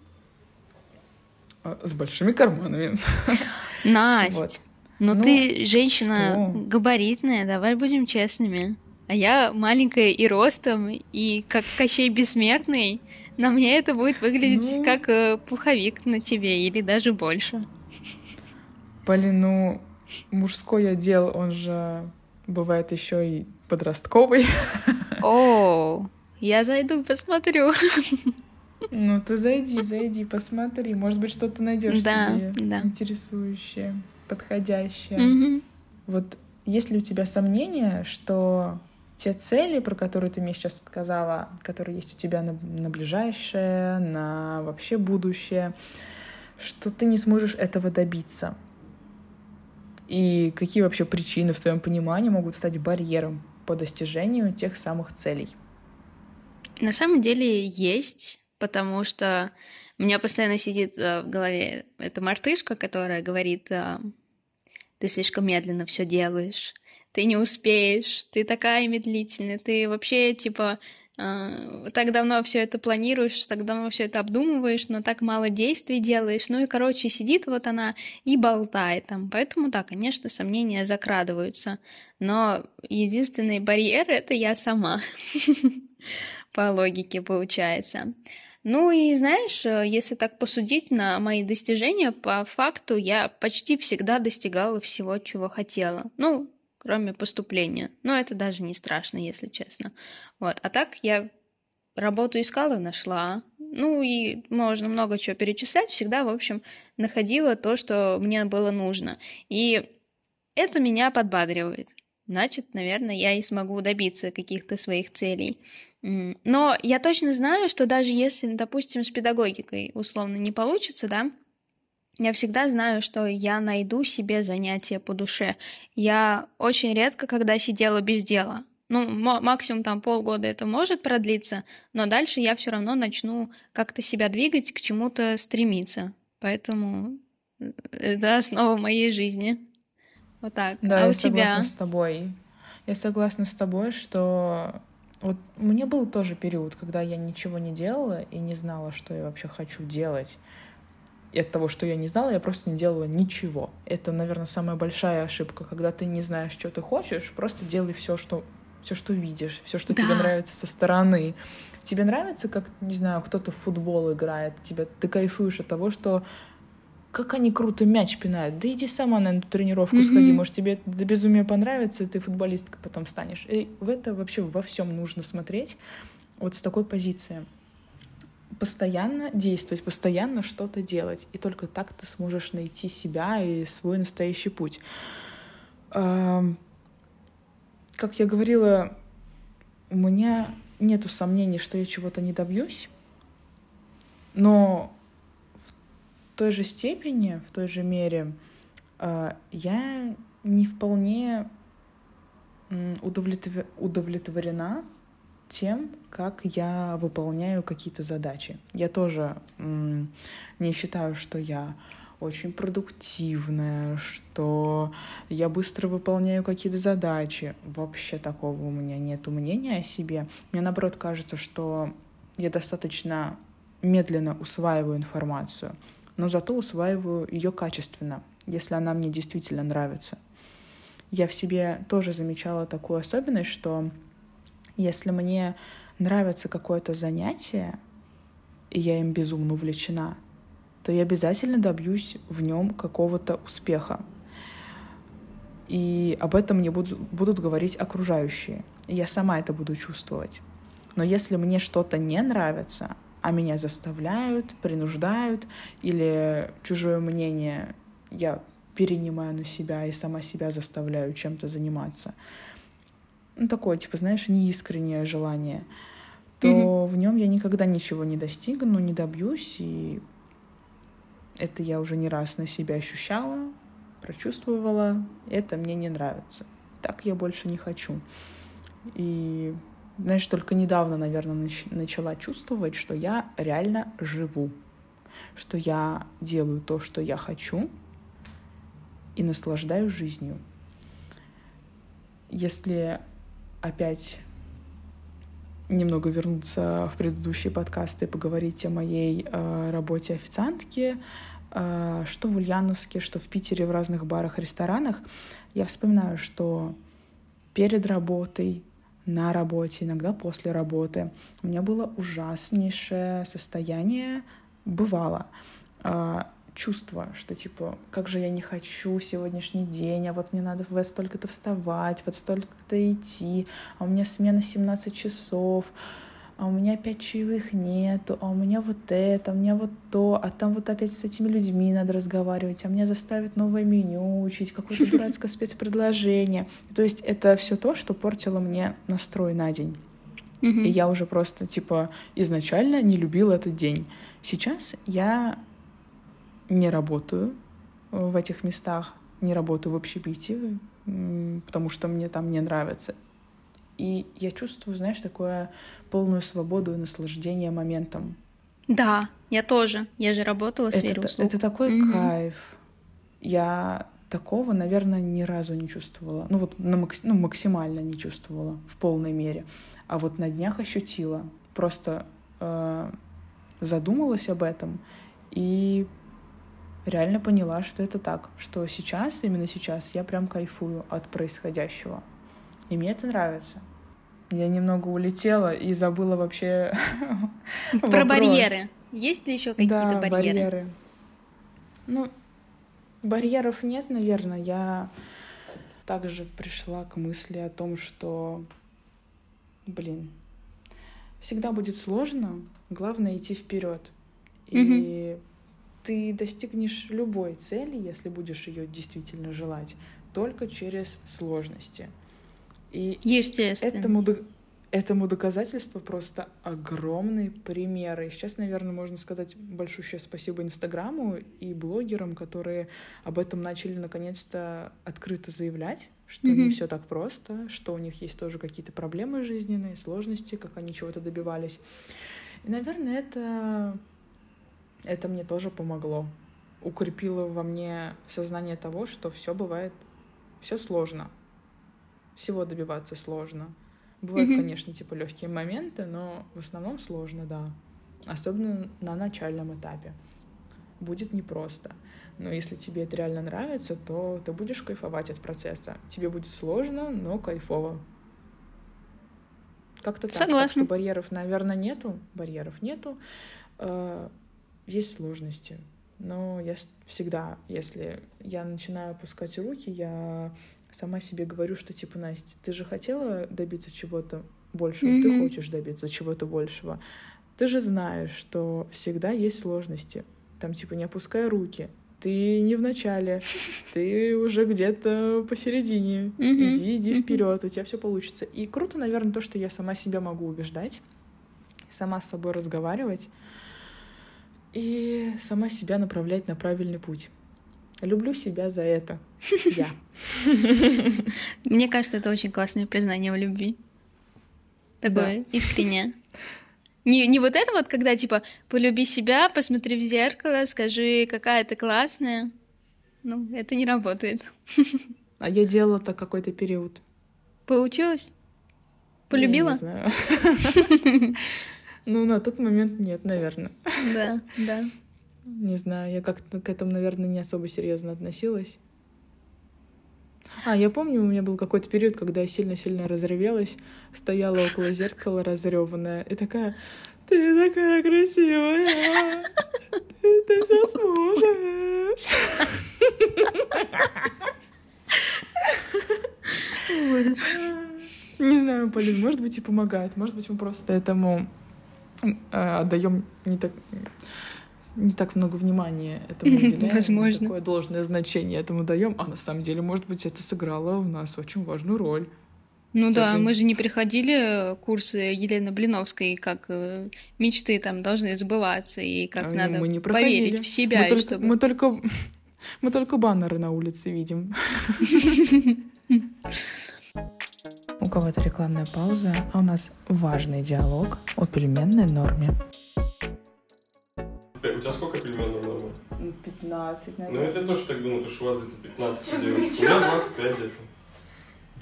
с большими карманами.
Настя, вот. ну, ну ты женщина что? габаритная, давай будем честными. А я маленькая и ростом, и как Кощей Бессмертный, на мне это будет выглядеть ну... как пуховик на тебе, или даже больше.
Блин, ну, мужской отдел, он же бывает еще и подростковый.
О, я зайду, посмотрю.
Ну, ты зайди, зайди, посмотри. Может быть, что-то найдешь да, себе да. интересующее, подходящее. Угу. Вот есть ли у тебя сомнения, что те цели, про которые ты мне сейчас сказала, которые есть у тебя на, на ближайшее, на вообще будущее, что ты не сможешь этого добиться? И какие вообще причины, в твоем понимании, могут стать барьером по достижению тех самых целей?
На самом деле есть, потому что у меня постоянно сидит э, в голове эта мартышка, которая говорит, э, ты слишком медленно все делаешь, ты не успеешь, ты такая медлительная, ты вообще типа а, так давно все это планируешь, так давно все это обдумываешь, но так мало действий делаешь. Ну и, короче, сидит вот она и болтает там. Поэтому, да, конечно, сомнения закрадываются. Но единственный барьер — это я сама. По логике получается. Ну и знаешь, если так посудить на мои достижения, по факту я почти всегда достигала всего, чего хотела. Ну, кроме поступления. Но это даже не страшно, если честно. Вот. А так я работу искала, нашла. Ну и можно много чего перечислять. Всегда, в общем, находила то, что мне было нужно. И это меня подбадривает. Значит, наверное, я и смогу добиться каких-то своих целей. Но я точно знаю, что даже если, допустим, с педагогикой условно не получится, да, я всегда знаю, что я найду себе занятие по душе. Я очень редко, когда сидела без дела. Ну, максимум там полгода это может продлиться, но дальше я все равно начну как-то себя двигать, к чему-то стремиться. Поэтому э, это основа моей жизни. Вот так.
Да,
а
я
у
согласна с тобой. Я согласна с тобой, что вот мне был тоже период, когда я ничего не делала и не знала, что я вообще хочу делать. И от того, что я не знала, я просто не делала ничего. Это, наверное, самая большая ошибка, когда ты не знаешь, что ты хочешь, просто делай все, что все, что видишь, все, что да. тебе нравится со стороны. Тебе нравится, как, не знаю, кто-то в футбол играет, тебе, ты кайфуешь от того, что как они круто мяч пинают. Да иди сама на эту тренировку mm-hmm. сходи, может, тебе до безумия понравится, и ты футболисткой потом станешь. И в это вообще во всем нужно смотреть вот с такой позиции постоянно действовать, постоянно что-то делать. И только так ты сможешь найти себя и свой настоящий путь. Как я говорила, у меня нету сомнений, что я чего-то не добьюсь, но той же степени, в той же мере а, я не вполне удовлетворена тем, как я выполняю какие-то задачи. Я тоже не считаю, что я очень продуктивная, что я быстро выполняю какие-то задачи. Вообще такого у меня нет мнения о себе. Мне наоборот кажется, что я достаточно медленно усваиваю информацию, но зато усваиваю ее качественно, если она мне действительно нравится. я в себе тоже замечала такую особенность, что если мне нравится какое-то занятие, и я им безумно увлечена, то я обязательно добьюсь в нем какого-то успеха. И об этом мне будут, будут говорить окружающие. И я сама это буду чувствовать. Но если мне что-то не нравится, а меня заставляют, принуждают, или чужое мнение я перенимаю на себя и сама себя заставляю чем-то заниматься, ну, такое, типа, знаешь, неискреннее желание, то mm-hmm. в нем я никогда ничего не достигну, не добьюсь, и это я уже не раз на себя ощущала, прочувствовала, это мне не нравится. Так я больше не хочу. И, знаешь, только недавно, наверное, нач- начала чувствовать, что я реально живу, что я делаю то, что я хочу, и наслаждаюсь жизнью. Если опять немного вернуться в предыдущие подкасты и поговорить о моей э, работе официантки, э, что в Ульяновске, что в Питере в разных барах, ресторанах, я вспоминаю, что перед работой, на работе, иногда после работы у меня было ужаснейшее состояние, бывало. Э, чувство, что типа, как же я не хочу сегодняшний день, а вот мне надо в столько-то вставать, вот столько-то идти, а у меня смена 17 часов, а у меня опять чаевых нету, а у меня вот это, а у меня вот то, а там вот опять с этими людьми надо разговаривать, а меня заставят новое меню учить, какое-то дурацкое спецпредложение. То есть это все то, что портило мне настрой на день. И я уже просто, типа, изначально не любила этот день. Сейчас я не работаю в этих местах, не работаю в общепите, потому что мне там не нравится. И я чувствую, знаешь, такое полную свободу и наслаждение моментом.
Да, я тоже. Я же работала сфере
это. Это такой угу. кайф. Я такого, наверное, ни разу не чувствовала. Ну вот на макс... ну, максимально не чувствовала в полной мере. А вот на днях ощутила. Просто э, задумалась об этом и реально поняла, что это так, что сейчас, именно сейчас, я прям кайфую от происходящего. И мне это нравится. Я немного улетела и забыла вообще
Про барьеры. Есть ли еще какие-то
да,
барьеры?
барьеры? Ну, барьеров нет, наверное. Я также пришла к мысли о том, что, блин, всегда будет сложно, главное идти вперед. И ты достигнешь любой цели, если будешь ее действительно желать, только через сложности. И
Естественно.
Этому, этому доказательство просто огромные примеры. И сейчас, наверное, можно сказать большущее спасибо Инстаграму и блогерам, которые об этом начали наконец-то открыто заявлять, что mm-hmm. не все так просто, что у них есть тоже какие-то проблемы жизненные, сложности, как они чего-то добивались. И, наверное, это это мне тоже помогло. Укрепило во мне сознание того, что все бывает, все сложно. Всего добиваться сложно. Бывают, mm-hmm. конечно, типа легкие моменты, но в основном сложно, да. Особенно на начальном этапе. Будет непросто. Но если тебе это реально нравится, то ты будешь кайфовать от процесса. Тебе будет сложно, но кайфово. Как-то так. Согласна. Так что барьеров, наверное, нету. Барьеров нету. Э, есть сложности. Но я всегда, если я начинаю опускать руки, я сама себе говорю, что типа, Настя, ты же хотела добиться чего-то большего, mm-hmm. ты хочешь добиться чего-то большего. Ты же знаешь, что всегда есть сложности. Там типа не опускай руки. Ты не в начале, ты уже где-то посередине. Mm-hmm. Иди, иди mm-hmm. вперед, у тебя все получится. И круто, наверное, то, что я сама себя могу убеждать, сама с собой разговаривать и сама себя направлять на правильный путь. Люблю себя за это. Я.
Мне кажется, это очень классное признание в любви. Такое да. искреннее. Не, не вот это вот, когда типа полюби себя, посмотри в зеркало, скажи, какая ты классная. Ну, это не работает.
А я делала так какой-то период.
Получилось? Полюбила?
Я не знаю. Ну, на тот момент нет, наверное.
Да, да.
Не знаю, я как-то к этому, наверное, не особо серьезно относилась. А, я помню, у меня был какой-то период, когда я сильно-сильно разревелась, стояла около зеркала разреванная и такая, ты такая красивая, ты, ты все сможешь. Не знаю, Полин, может быть и помогает, может быть мы просто этому э, отдаем не так не так много внимания этому уделяем,
Возможно.
такое должное значение этому даем, а на самом деле, может быть, это сыграло в нас очень важную роль.
Ну да, мы же не приходили курсы Елены Блиновской, как э, мечты там должны сбываться, и как
А,
надо
мы не
поверить в себя,
мы только,
чтобы...
мы только мы только баннеры на улице видим. У кого-то рекламная пауза, а у нас важный диалог о пельменной норме.
У тебя сколько пельменов норма?
15,
Ну, это я тоже так думаю, потому что у вас где-то 15 девочек. У меня 25 где-то.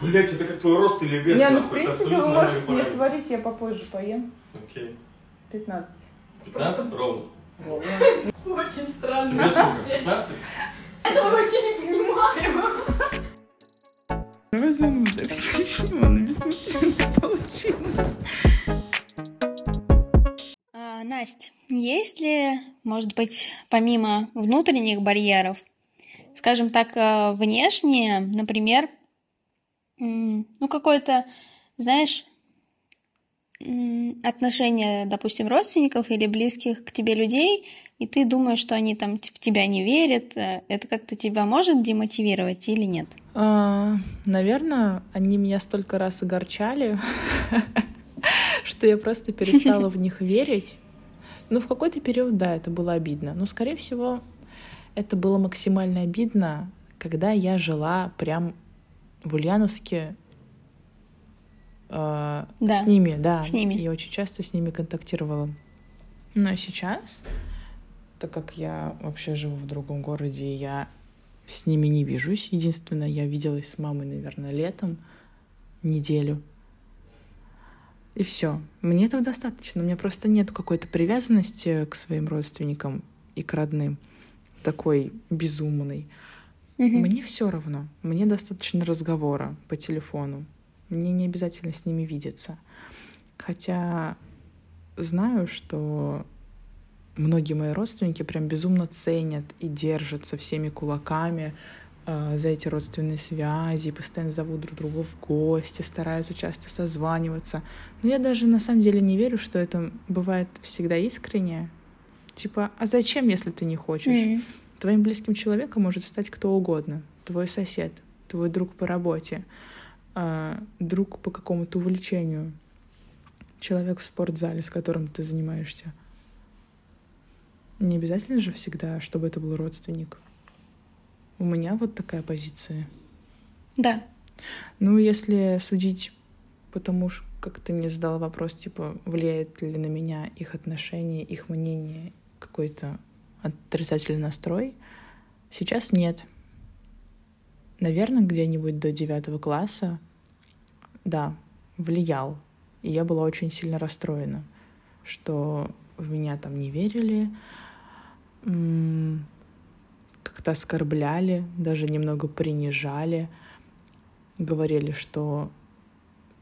Блять, это как твой рост или вес?
Не, ну в принципе, вы можете
нормальный
не
параметр.
сварить, я попозже поем.
Окей.
15.
15 ровно.
Очень
Тебе
странно.
сколько? 15?
Это вообще не понимаю.
Давай заново запись начнем, она бессмысленно получилась.
Насть, есть ли, может быть, помимо внутренних барьеров, скажем так, э, внешние, например, ну какое-то, знаешь, отношение, допустим, родственников или близких к тебе людей, и ты думаешь, что они там в тебя не верят, э, это как-то тебя может демотивировать или нет?
А, наверное, они меня столько раз огорчали, что я просто перестала в них верить. Ну, в какой-то период, да, это было обидно. Но, скорее всего, это было максимально обидно, когда я жила прям в Ульяновске э,
Да,
с ними, да.
с ними.
И очень часто с ними контактировала. Но сейчас, так как я вообще живу в другом городе, я с ними не вижусь. Единственное, я виделась с мамой, наверное, летом, неделю. И все. Мне этого достаточно. У меня просто нет какой-то привязанности к своим родственникам и к родным, такой безумной.
Мгм.
Мне все равно. Мне достаточно разговора по телефону. Мне не обязательно с ними видеться. Хотя знаю, что многие мои родственники прям безумно ценят и держатся всеми кулаками за эти родственные связи, постоянно зовут друг друга в гости, стараются часто созваниваться. Но я даже на самом деле не верю, что это бывает всегда искренне. Типа, а зачем, если ты не хочешь?
М.
Твоим близким человеком может стать кто угодно. Твой сосед, твой друг по работе, а, друг по какому-то увлечению, человек в спортзале, с которым ты занимаешься. Не обязательно же всегда, чтобы это был родственник. У меня вот такая позиция.
Да.
Ну, если судить потому что, как ты мне задала вопрос, типа, влияет ли на меня их отношение, их мнение, какой-то отрицательный настрой, сейчас нет. Наверное, где-нибудь до девятого класса, да, влиял. И я была очень сильно расстроена, что в меня там не верили, как-то оскорбляли, даже немного принижали, говорили, что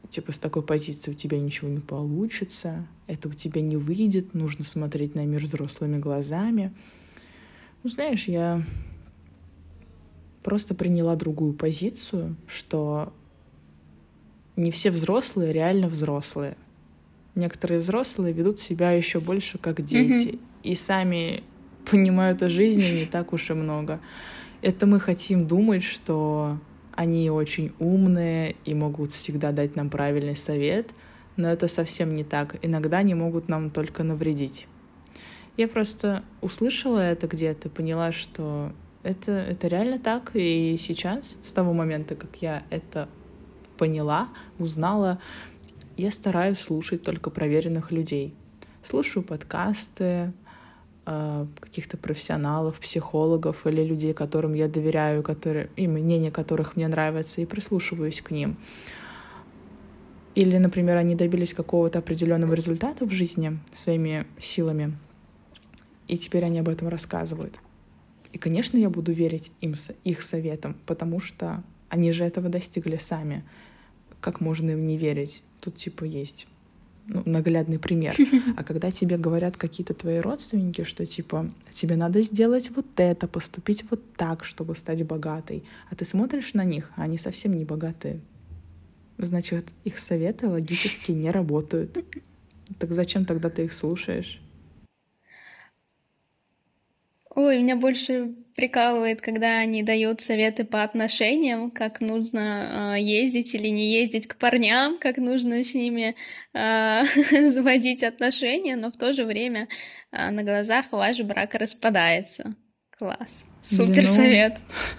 типа с такой позиции у тебя ничего не получится, это у тебя не выйдет, нужно смотреть на мир взрослыми глазами. Ну, знаешь, я просто приняла другую позицию, что не все взрослые реально взрослые. Некоторые взрослые ведут себя еще больше как дети и сами понимают о жизни не так уж и много. Это мы хотим думать, что они очень умные и могут всегда дать нам правильный совет, но это совсем не так. Иногда они могут нам только навредить. Я просто услышала это где-то, поняла, что это, это реально так. И сейчас, с того момента, как я это поняла, узнала, я стараюсь слушать только проверенных людей. Слушаю подкасты, каких-то профессионалов, психологов или людей, которым я доверяю, которые, и мнение которых мне нравится, и прислушиваюсь к ним. Или, например, они добились какого-то определенного результата в жизни своими силами, и теперь они об этом рассказывают. И, конечно, я буду верить им, их советам, потому что Они же этого достигли сами. Как можно им не верить? Тут типа есть ну, наглядный пример. А когда тебе говорят какие-то твои родственники, что типа тебе надо сделать вот это, поступить вот так, чтобы стать богатой, а ты смотришь на них, а они совсем не богатые, значит, их советы логически не работают. Так зачем тогда ты их слушаешь?
Ой, меня больше прикалывает, когда они дают советы по отношениям, как нужно э, ездить или не ездить к парням, как нужно с ними э, заводить отношения, но в то же время э, на глазах ваш брак распадается. Класс. Супер ну... совет.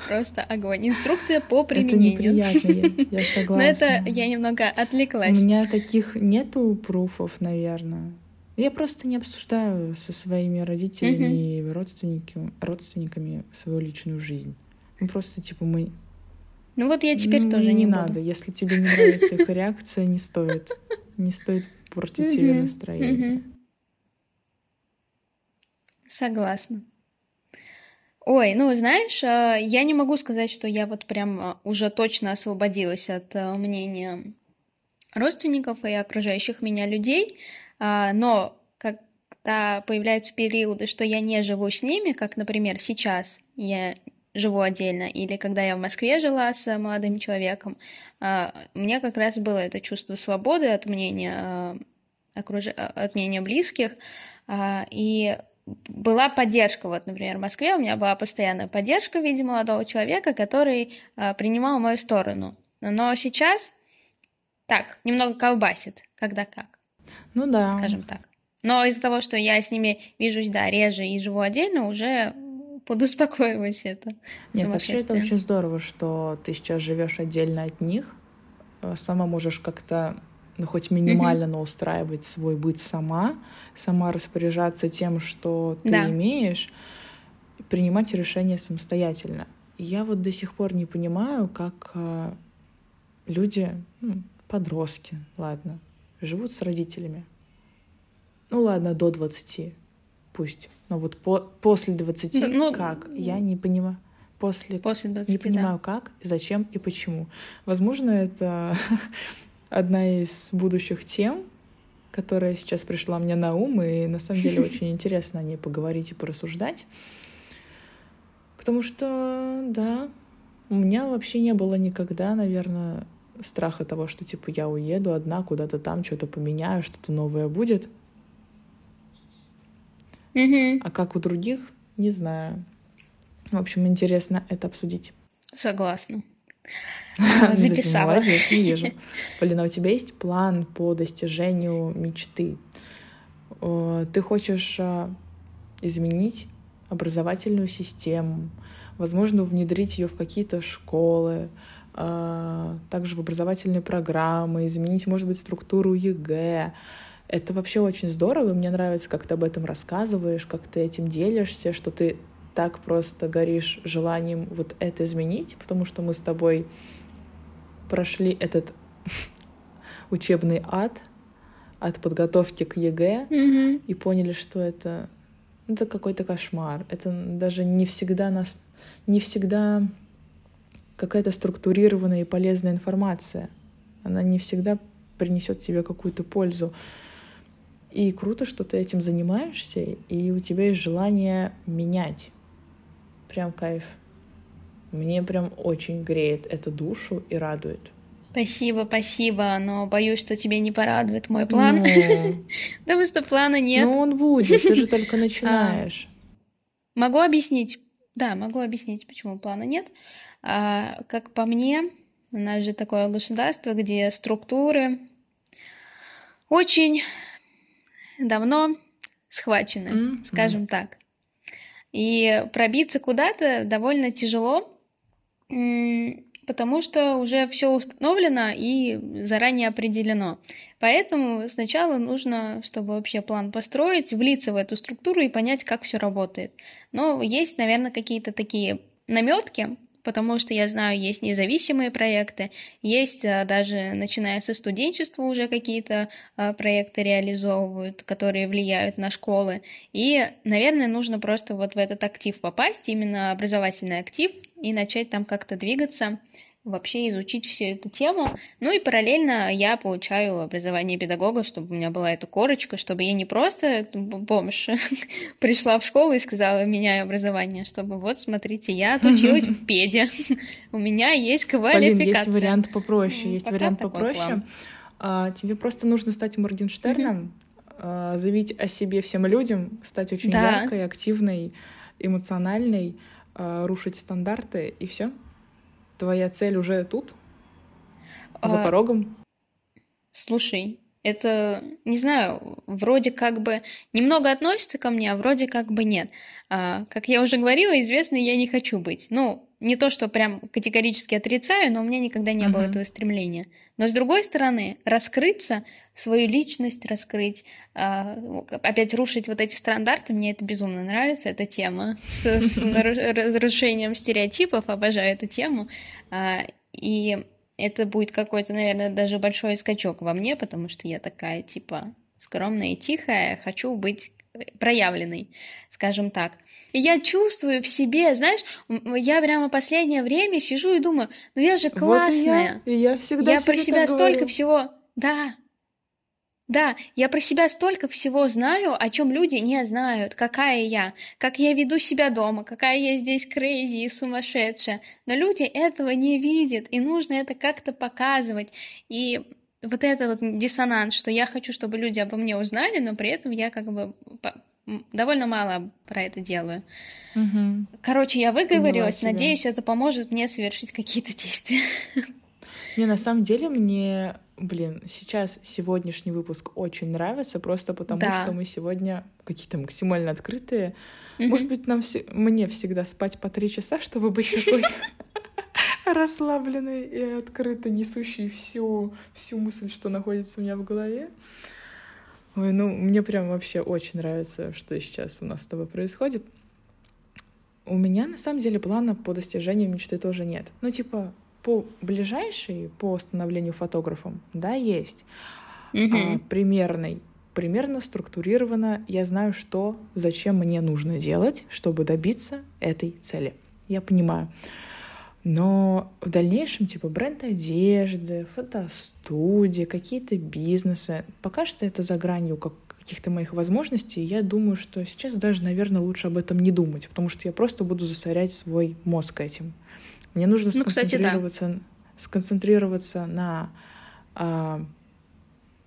Просто огонь. Инструкция по применению.
Это неприятно, я, я согласна. Но
это я немного отвлеклась.
У меня таких нету пруфов, наверное. Я просто не обсуждаю со своими родителями и родственниками, родственниками свою личную жизнь. Ну, просто, типа, мы...
Ну вот я теперь
ну,
тоже
не
не
надо.
буду.
Если тебе не нравится их реакция, не стоит. Не стоит портить себе настроение.
Согласна. Ой, ну знаешь, а, я не могу сказать, что я вот прям а, уже точно освободилась от а, мнения родственников и окружающих меня людей, но когда появляются периоды, что я не живу с ними, как, например, сейчас я живу отдельно, или когда я в Москве жила с молодым человеком, а, мне как раз было это чувство свободы от мнения, а, окруж... от мнения близких, и была поддержка, вот, например, в Москве у меня была постоянная поддержка в виде молодого человека, который принимал мою сторону. Но сейчас так, немного колбасит, когда как.
Ну да.
Скажем так. Но из-за того, что я с ними вижусь, да, реже и живу отдельно, уже подуспокоилась это.
Нет, вообще это очень здорово, что ты сейчас живешь отдельно от них, э, сама можешь как-то ну, хоть минимально, но устраивать свой быт сама, сама распоряжаться тем, что ты да. имеешь, принимать решения самостоятельно. И я вот до сих пор не понимаю, как э, люди, ну, подростки, ладно, живут с родителями. Ну ладно, до 20 пусть. Но вот по после 20 ну, ну, как? Я не понимаю. После,
после 20,
не понимаю,
да.
как, зачем и почему. Возможно, это одна из будущих тем, которая сейчас пришла мне на ум, и на самом деле очень интересно о ней поговорить и порассуждать. Потому что, да, у меня вообще не было никогда, наверное, страха того, что, типа, я уеду одна куда-то там, что-то поменяю, что-то новое будет.
Угу.
А как у других, не знаю. В общем, интересно это обсудить.
Согласна.
Записала. Молодец, вижу. Полина, у тебя есть план по достижению мечты? Ты хочешь а, изменить образовательную систему, возможно, внедрить ее в какие-то школы, а, также в образовательные программы, изменить, может быть, структуру ЕГЭ. Это вообще очень здорово, мне нравится, как ты об этом рассказываешь, как ты этим делишься, что ты так просто горишь желанием вот это изменить, потому что мы с тобой прошли этот учебный ад от подготовки к ЕГЭ
mm-hmm.
и поняли, что это, это какой-то кошмар. Это даже не всегда нас, не всегда какая-то структурированная и полезная информация. Она не всегда принесет тебе какую-то пользу. И круто, что ты этим занимаешься, и у тебя есть желание менять. Прям кайф. Мне прям очень греет это душу и радует.
Спасибо, спасибо, но боюсь, что тебе не порадует мой план.
Ну.
Потому что плана нет.
Ну, он будет, ты же только начинаешь.
Могу объяснить. Да, могу объяснить, почему плана нет. А, как по мне, у нас же такое государство, где структуры очень давно схвачены, mm-hmm. скажем так. И пробиться куда-то довольно тяжело, потому что уже все установлено и заранее определено. Поэтому сначала нужно, чтобы вообще план построить, влиться в эту структуру и понять, как все работает. Но есть, наверное, какие-то такие наметки, потому что я знаю, есть независимые проекты, есть а, даже, начиная со студенчества, уже какие-то а, проекты реализовывают, которые влияют на школы. И, наверное, нужно просто вот в этот актив попасть, именно образовательный актив, и начать там как-то двигаться. Вообще изучить всю эту тему. Ну и параллельно я получаю образование педагога, чтобы у меня была эта корочка, чтобы я не просто бомж пришла в школу и сказала, меняю образование, чтобы вот, смотрите, я отучилась в педе, у меня есть квалификация.
Полин, есть вариант попроще, есть вариант попроще. А, тебе просто нужно стать Моргенштерном, а, заявить о себе всем людям, стать очень яркой, активной, эмоциональной, а, рушить стандарты, и все твоя цель уже тут? За а... порогом?
Слушай, это, не знаю, вроде как бы немного относится ко мне, а вроде как бы нет. А, как я уже говорила, известной я не хочу быть. Ну, не то, что прям категорически отрицаю, но у меня никогда не uh-huh. было этого стремления. Но с другой стороны, раскрыться, свою личность раскрыть, а, опять рушить вот эти стандарты, мне это безумно нравится, эта тема с, с разрушением стереотипов, обожаю эту тему. А, и это будет какой-то, наверное, даже большой скачок во мне, потому что я такая, типа, скромная и тихая, хочу быть проявленной, скажем так. И я чувствую в себе, знаешь, я прямо последнее время сижу и думаю, ну я же классная.
Вот и я, и я всегда
Я про себя
столько
говорю. всего, да, да, я про себя столько всего знаю, о чем люди не знают, какая я, как я веду себя дома, какая я здесь крейзи и сумасшедшая. Но люди этого не видят, и нужно это как-то показывать. И вот этот вот диссонанс, что я хочу, чтобы люди обо мне узнали, но при этом я как бы довольно мало про это делаю.
Угу.
Короче, я выговорилась, надеюсь, это поможет мне совершить какие-то действия.
Не, на самом деле мне блин, сейчас сегодняшний выпуск очень нравится, просто потому да. что мы сегодня какие-то максимально открытые. Mm-hmm. Может быть, нам все... мне всегда спать по три часа, чтобы быть такой расслабленной и открыто несущей всю, всю мысль, что находится у меня в голове. Ой, ну, мне прям вообще очень нравится, что сейчас у нас с тобой происходит. У меня, на самом деле, плана по достижению мечты тоже нет. Ну, типа, по ближайшей по становлению фотографом, да, есть. Mm-hmm. А, примерный, примерно структурировано. Я знаю, что, зачем мне нужно делать, чтобы добиться этой цели. Я понимаю. Но в дальнейшем, типа, бренд одежды, фотостудии, какие-то бизнесы, пока что это за гранью как каких-то моих возможностей. Я думаю, что сейчас даже, наверное, лучше об этом не думать, потому что я просто буду засорять свой мозг этим. Мне нужно ну, сконцентрироваться, кстати, да. сконцентрироваться на, а,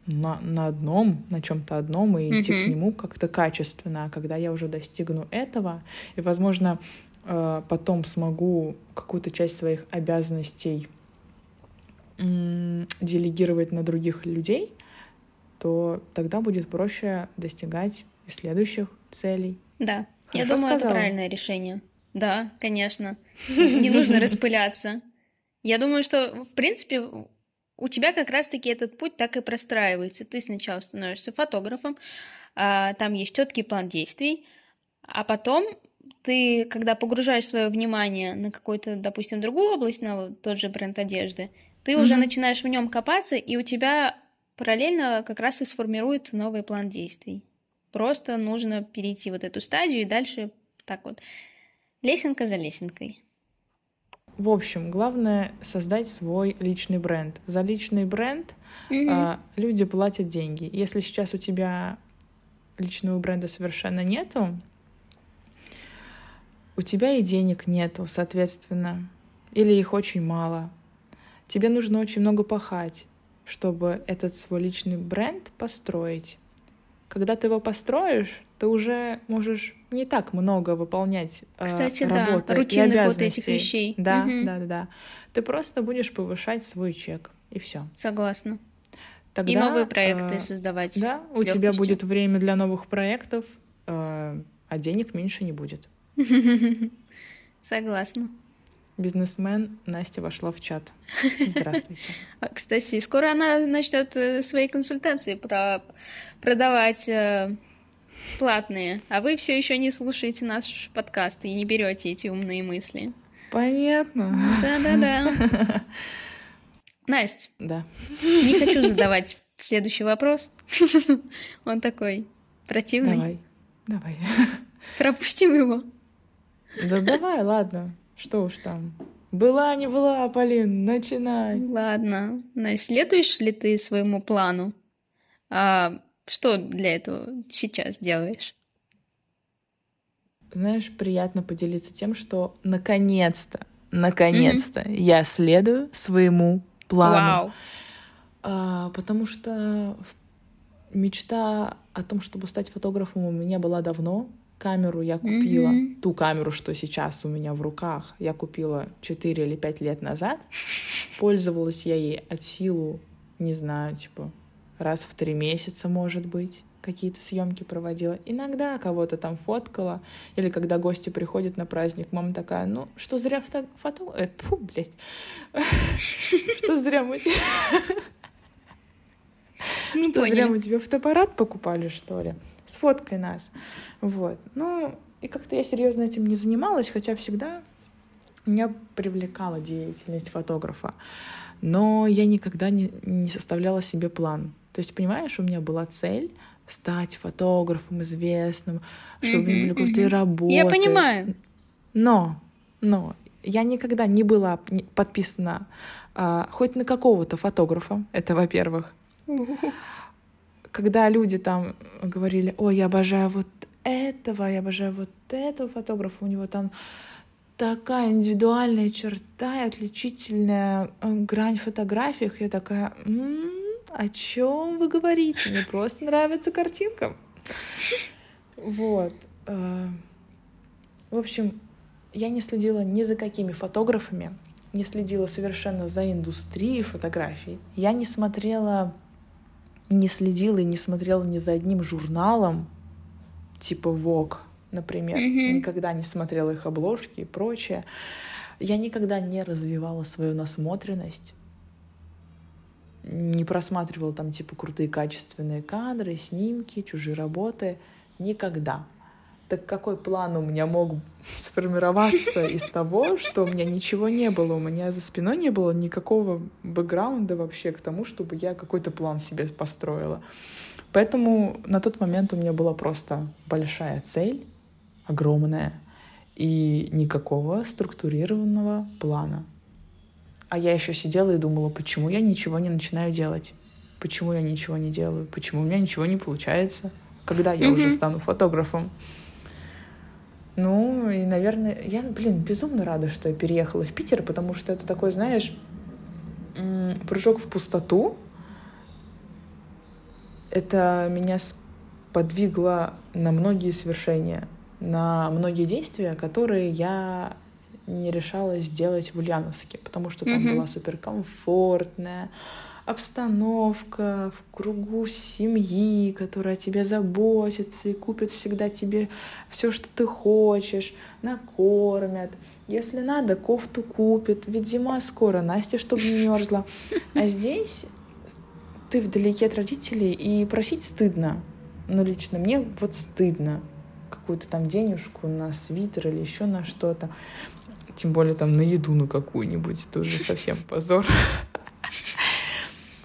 на, на одном, на чем-то одном и идти к нему как-то качественно. А когда я уже достигну этого, и, возможно, потом смогу какую-то часть своих обязанностей делегировать на других людей, то тогда будет проще достигать следующих целей.
Да, Хорошо я думаю, сказала? это правильное решение. Да, конечно. Не нужно распыляться. Я думаю, что, в принципе, у тебя как раз-таки этот путь так и простраивается. Ты сначала становишься фотографом, а, там есть четкий план действий, а потом ты, когда погружаешь свое внимание на какую-то, допустим, другую область, на вот тот же бренд одежды, ты mm-hmm. уже начинаешь в нем копаться, и у тебя параллельно как раз и сформируется новый план действий. Просто нужно перейти вот эту стадию и дальше так вот Лесенка за лесенкой.
В общем, главное создать свой личный бренд. За личный бренд mm-hmm. а, люди платят деньги. Если сейчас у тебя личного бренда совершенно нету, у тебя и денег нету, соответственно, или их очень мало. Тебе нужно очень много пахать, чтобы этот свой личный бренд построить. Когда ты его построишь, ты уже можешь не так много выполнять
э, Кстати,
работы
да,
и обязанностей. Вот
этих вещей.
Да,
угу.
да, да, да. Ты просто будешь повышать свой чек и все.
Согласна. Тогда, и новые проекты э, создавать.
Да, у тебя будет время для новых проектов, э, а денег меньше не будет.
Согласна.
Бизнесмен Настя вошла в чат. Здравствуйте.
А, кстати, скоро она начнет э, свои консультации про продавать э, платные, а вы все еще не слушаете наш подкаст и не берете эти умные мысли.
Понятно.
Да-да-да. Настя.
Да.
Не хочу задавать следующий вопрос. Он такой противный.
Давай, давай.
Пропустим его.
Да давай, ладно. Что уж там. Была, не была, Полин, начинай.
Ладно. Следуешь ли ты своему плану? А что для этого сейчас делаешь?
Знаешь, приятно поделиться тем, что наконец-то, наконец-то mm-hmm. я следую своему плану.
Вау.
А, потому что мечта о том, чтобы стать фотографом, у меня была давно. Камеру я купила,
mm-hmm.
ту камеру, что сейчас у меня в руках, я купила 4 или 5 лет назад. Пользовалась я ей от силу, не знаю, типа раз в три месяца, может быть какие-то съемки проводила. Иногда кого-то там фоткала. Или когда гости приходят на праздник, мама такая, ну, что зря фото... фото... Э, фу, блядь. Что зря мы... Что зря мы тебе фотоаппарат покупали, что ли? Сфоткай нас. Вот. Ну, и как-то я серьезно этим не занималась, хотя всегда меня привлекала деятельность фотографа. Но я никогда не, не составляла себе план. То есть, понимаешь, у меня была цель стать фотографом известным, чтобы mm-hmm, у меня были крутые mm-hmm. работы.
Я понимаю.
Но, но я никогда не была подписана а, хоть на какого-то фотографа, это во-первых. Когда люди там говорили, ой, я обожаю вот этого, я обожаю вот этого фотографа, у него там такая индивидуальная черта и отличительная э, грань в фотографиях, я такая, м-м, о чем вы говорите? Мне просто нравится картинка. Вот. Э, в общем, я не следила ни за какими фотографами, не следила совершенно за индустрией фотографий. Я не смотрела, не следила и не смотрела ни за одним журналом, типа Vogue, например. Mm-hmm. Никогда не смотрела их обложки и прочее. Я никогда не развивала свою насмотренность не просматривала там типа крутые качественные кадры, снимки, чужие работы. Никогда. Так какой план у меня мог сформироваться из того, что у меня ничего не было, у меня за спиной не было никакого бэкграунда вообще к тому, чтобы я какой-то план себе построила. Поэтому на тот момент у меня была просто большая цель, огромная, и никакого структурированного плана. А я еще сидела и думала, почему я ничего не начинаю делать? Почему я ничего не делаю? Почему у меня ничего не получается? Когда я mm-hmm. уже стану фотографом? Ну, и, наверное, я, блин, безумно рада, что я переехала в Питер, потому что это такой, знаешь, прыжок в пустоту. Это меня подвигло на многие свершения, на многие действия, которые я не решалась сделать в Ульяновске, потому что там mm-hmm. была суперкомфортная обстановка в кругу семьи, которая о тебе заботится и купит всегда тебе все, что ты хочешь, накормят. Если надо, кофту купит, ведь зима скоро, Настя, чтобы не мерзла. А здесь ты вдалеке от родителей, и просить стыдно. Ну, лично мне вот стыдно какую-то там денежку на свитер или еще на что-то. Тем более там на еду на какую-нибудь, тоже совсем позор.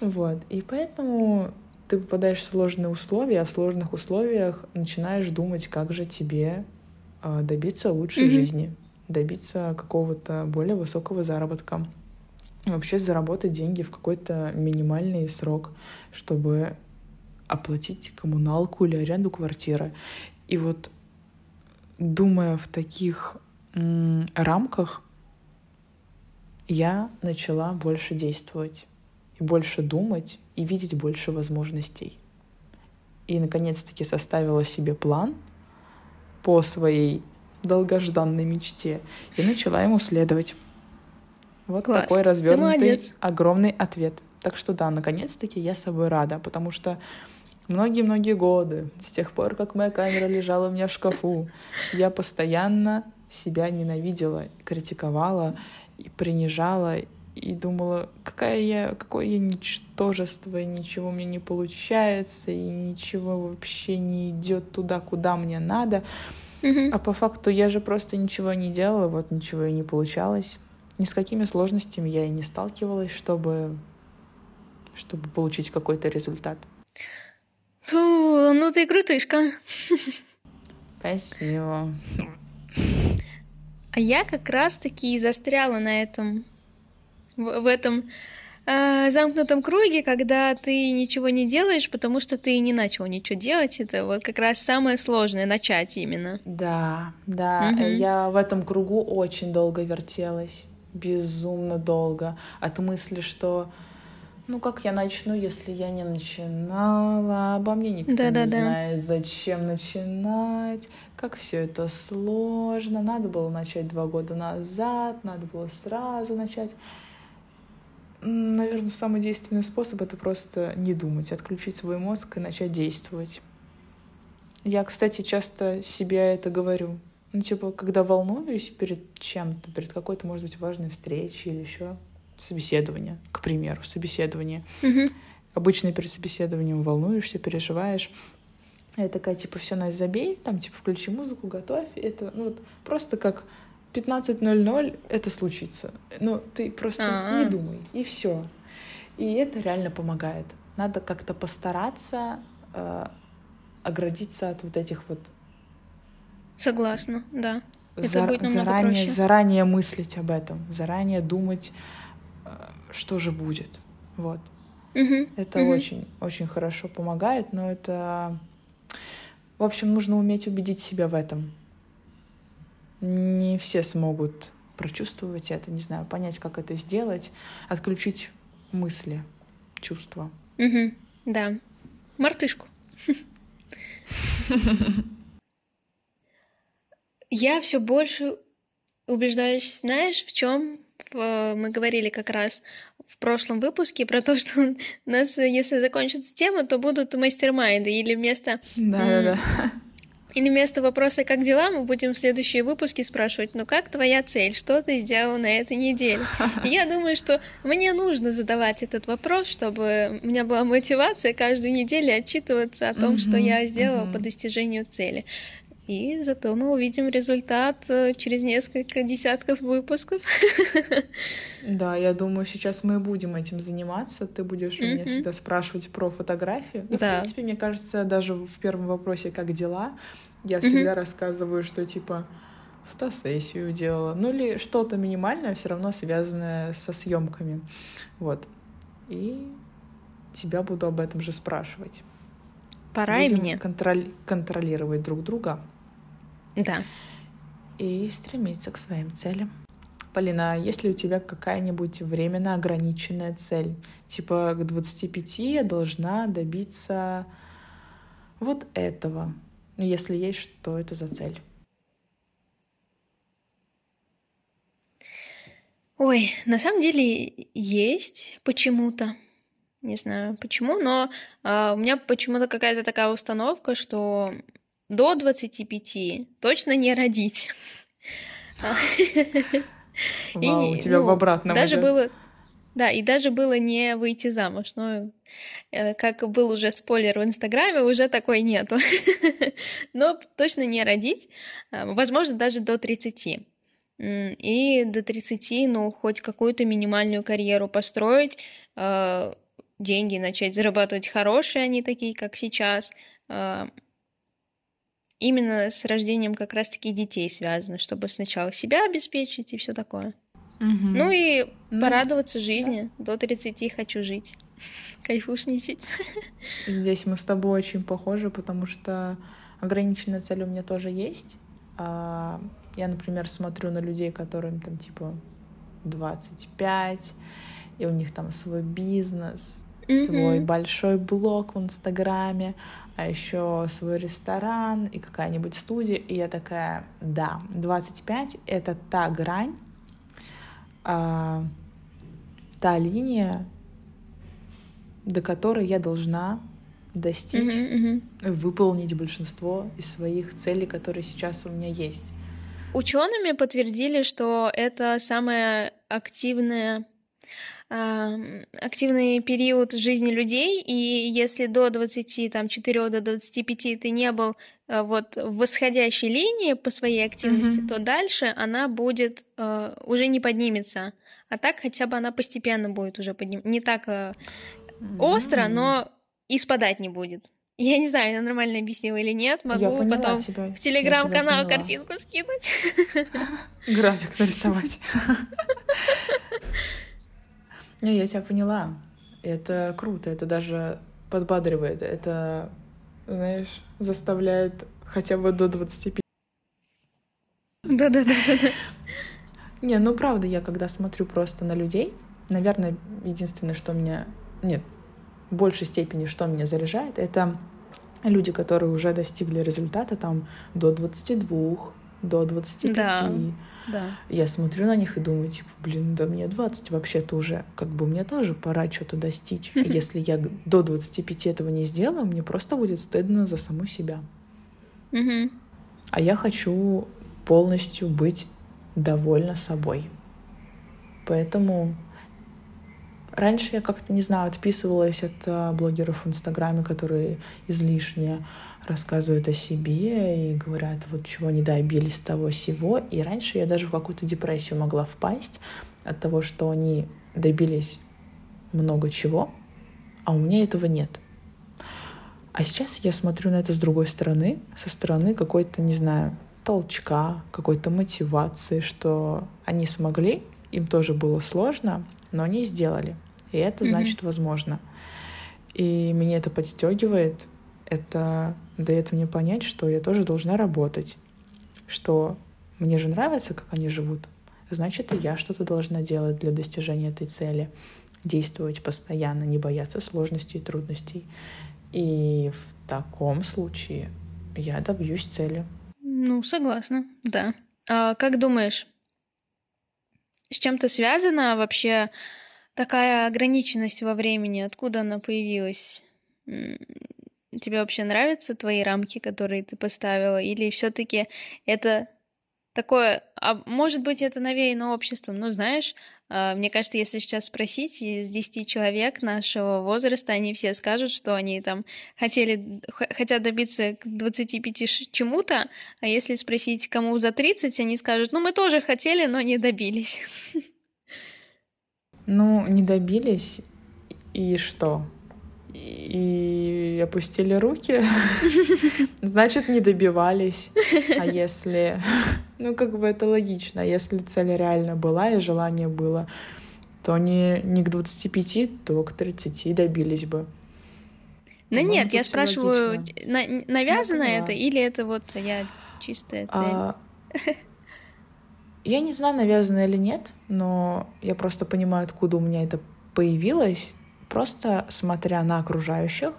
Вот. И поэтому ты попадаешь в сложные условия, а в сложных условиях начинаешь думать, как же тебе а, добиться лучшей жизни, добиться какого-то более высокого заработка, вообще заработать деньги в какой-то минимальный срок, чтобы оплатить коммуналку или аренду квартиры. И вот думая в таких рамках я начала больше действовать и больше думать и видеть больше возможностей. И наконец-таки составила себе план по своей долгожданной мечте и начала ему следовать. Вот Класс. такой развернутый огромный ответ. Так что да, наконец-таки я собой рада, потому что многие-многие годы, с тех пор, как моя камера лежала у меня в шкафу, я постоянно себя ненавидела, критиковала и принижала, и думала, какая я, какое я ничтожество, ничего мне не получается, и ничего вообще не идет туда, куда мне надо.
Mm-hmm.
А по факту я же просто ничего не делала, вот ничего и не получалось. Ни с какими сложностями я и не сталкивалась, чтобы, чтобы получить какой-то результат.
Фу, ну ты крутышка.
Спасибо.
А я как раз-таки застряла на этом, в, в этом э, замкнутом круге, когда ты ничего не делаешь, потому что ты не начал ничего делать. Это вот как раз самое сложное начать именно.
Да, да,
Мгм.
я в этом кругу очень долго вертелась, безумно долго, от мысли, что ну как я начну, если я не начинала, обо мне никто не
Да-да-да.
знает, зачем начинать, как все это сложно, надо было начать два года назад, надо было сразу начать. Наверное, самый действенный способ — это просто не думать, отключить свой мозг и начать действовать. Я, кстати, часто себе это говорю. Ну, типа, когда волнуюсь перед чем-то, перед какой-то, может быть, важной встречей или еще собеседование, к примеру, собеседование. Обычно перед собеседованием волнуешься, переживаешь. Я такая, типа, все, Настя, забей, там, типа, включи музыку, готовь. Это, ну, вот, просто как 15.00 это случится. Ну, ты просто
А-а.
не думай, и все. И это реально помогает. Надо как-то постараться э, оградиться от вот этих вот
Согласна, да. Это
зар-
будет намного
заранее,
проще.
заранее мыслить об этом, заранее думать, э, что же будет. Вот.
Мгм,
Это
мгм.
очень, очень хорошо помогает, но это... В общем, нужно уметь убедить себя в этом. Не все смогут прочувствовать это, не знаю, понять, как это сделать, отключить мысли, чувства.
Мгм, Да. Мартышку. Я все больше убеждаюсь, знаешь, в чем мы говорили как раз в прошлом выпуске про то, что у нас, если закончится тема, то будут мастер-майнды, или вместо,
Да-да-да.
Или вместо вопроса «как дела?» мы будем в следующие выпуски спрашивать «ну как твоя цель? Что ты сделал на этой неделе?» И я думаю, что мне нужно задавать этот вопрос, чтобы у меня была мотивация каждую неделю отчитываться о том, что
Мгм,
я сделала
мгм.
по достижению цели. И зато мы увидим результат э, через несколько десятков выпусков.
Да, я думаю, сейчас мы и будем этим заниматься. Ты будешь у меня всегда спрашивать про фотографию. Да, в принципе, мне кажется, даже в первом вопросе «как дела?» я всегда рассказываю, что типа фотосессию делала, ну или что-то минимальное, все равно связанное со съемками. Вот. И тебя буду об этом же спрашивать.
Пора и
Будем
мне.
контроль- контролировать друг друга
Да.
и стремиться к своим целям. Полина, а есть ли у тебя какая-нибудь временно ограниченная цель? Типа к 25 я должна добиться вот этого. Ну, если есть, что это за цель?
Ой, на самом деле есть почему-то. Не знаю почему, но а, у меня почему-то какая-то такая установка, что до 25 точно не родить.
Вау, у тебя
ну,
в обратном
Даже было... Да, и даже было не выйти замуж, но э, как был уже спойлер в Инстаграме, уже такой нету. Но точно не родить, а, возможно, даже до 30. М, И до 30, ну, хоть какую-то минимальную карьеру построить, э, деньги начать зарабатывать хорошие, они такие, как сейчас. Именно с рождением как раз-таки детей связано, чтобы сначала себя обеспечить и все такое.
Мгм.
Ну и
Ну,
порадоваться жизни. До 30 хочу жить. Кайфушничать.
Здесь мы с тобой очень похожи, потому что ограниченная цель у меня тоже есть. А, Я, например, смотрю на людей, которым там типа 25, и у них там свой бизнес, свой
Мгм.
большой блог в Инстаграме, а еще свой ресторан и какая-нибудь студия. И я такая, да, 25 — это та грань, а, та линия, до которой я должна достичь,
Мгм, мгм.
выполнить большинство из своих целей, которые сейчас у меня есть.
Учеными подтвердили, что это самая активная активный период жизни людей, и если до 24 до 25 ты не был а, вот в восходящей линии по своей активности,
Мгм.
то дальше она будет а, уже не поднимется. А так хотя бы она постепенно будет уже подниматься. Не так а, остро,
М.
но и спадать не будет. Я не знаю, я нормально объяснила или нет. Могу
Я
потом
тебя.
в телеграм-канал картинку скинуть.
График нарисовать. Не, я тебя поняла. Это круто, это даже подбадривает. Это, знаешь, заставляет хотя бы до 25.
Да-да-да.
Не, ну правда, я когда смотрю просто на людей, наверное, единственное, что меня... Нет, в большей степени, что меня заряжает, это люди, которые уже достигли результата там до 22, до 25.
Да. Да.
Я смотрю на них и думаю, типа, блин, да мне 20 вообще-то уже, как бы мне тоже пора что-то достичь. А если я до 25 этого не сделаю, мне просто будет стыдно за саму себя.
Мгм.
А я хочу полностью быть довольна собой. Поэтому раньше я как-то, не знаю, отписывалась от а, блогеров в Инстаграме, которые излишне рассказывают о себе и говорят, вот чего не добились того всего. И раньше я даже в какую-то депрессию могла впасть от того, что они добились много чего, а у меня этого нет. А сейчас я смотрю на это с другой стороны, со стороны какой-то, не знаю, толчка, какой-то мотивации, что они смогли, им тоже было сложно, но они сделали. И это значит возможно. И меня это подстегивает, это дает мне понять, что я тоже должна работать, что мне же нравится, как они живут, значит, и я что-то должна делать для достижения этой цели, действовать постоянно, не бояться сложностей и трудностей. И в таком случае я добьюсь цели.
Ну, согласна, да. А как думаешь, с чем-то связана вообще такая ограниченность во времени? Откуда она появилась? Тебе вообще нравятся твои рамки, которые ты поставила? Или все-таки это такое, а может быть, это навеяно обществом? Ну, знаешь, а, мне кажется, если сейчас спросить из 10 человек нашего возраста, они все скажут, что они там хотели, хотят добиться к 25 ш- чему-то, а если спросить, кому за 30, они скажут, ну, мы тоже хотели, но не добились.
Ну, не добились, и что? И опустили руки, значит, не добивались. А если... Ну, как бы это логично. Если цель реально была и желание было, то не, не к 25, то к 30 добились бы.
Ну нет, я спрашиваю, на- навязано
поняла.
это или это вот я чистая цель?
А, Я не знаю, навязано или нет, но я просто понимаю, откуда у меня это появилось, просто смотря на окружающих,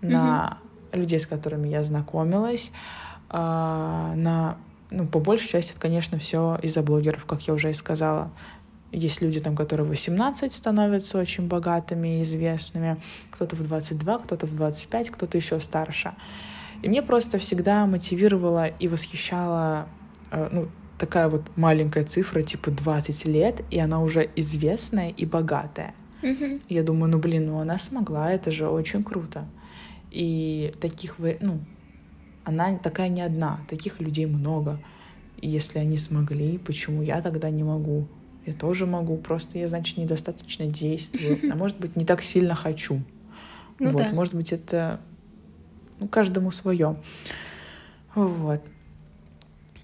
на людей, с которыми я знакомилась, а, на, ну, по большей части, это, конечно, все из-за блогеров, как я уже и сказала. Есть люди там, которые в 18 становятся очень богатыми и известными, кто-то в 22, кто-то в 25, кто-то еще старше. И мне просто всегда мотивировала и восхищала э, ну, такая вот маленькая цифра, типа 20 лет, и она уже известная и богатая. Я думаю, ну блин, ну она смогла, это же очень круто. И таких, вы- ну, она такая не одна, таких людей много. И если они смогли, почему я тогда не могу? Я тоже могу, просто я, значит, недостаточно действую, а может быть, не так сильно хочу.
Ну
вот,
да.
может быть, это ну, каждому свое. Вот.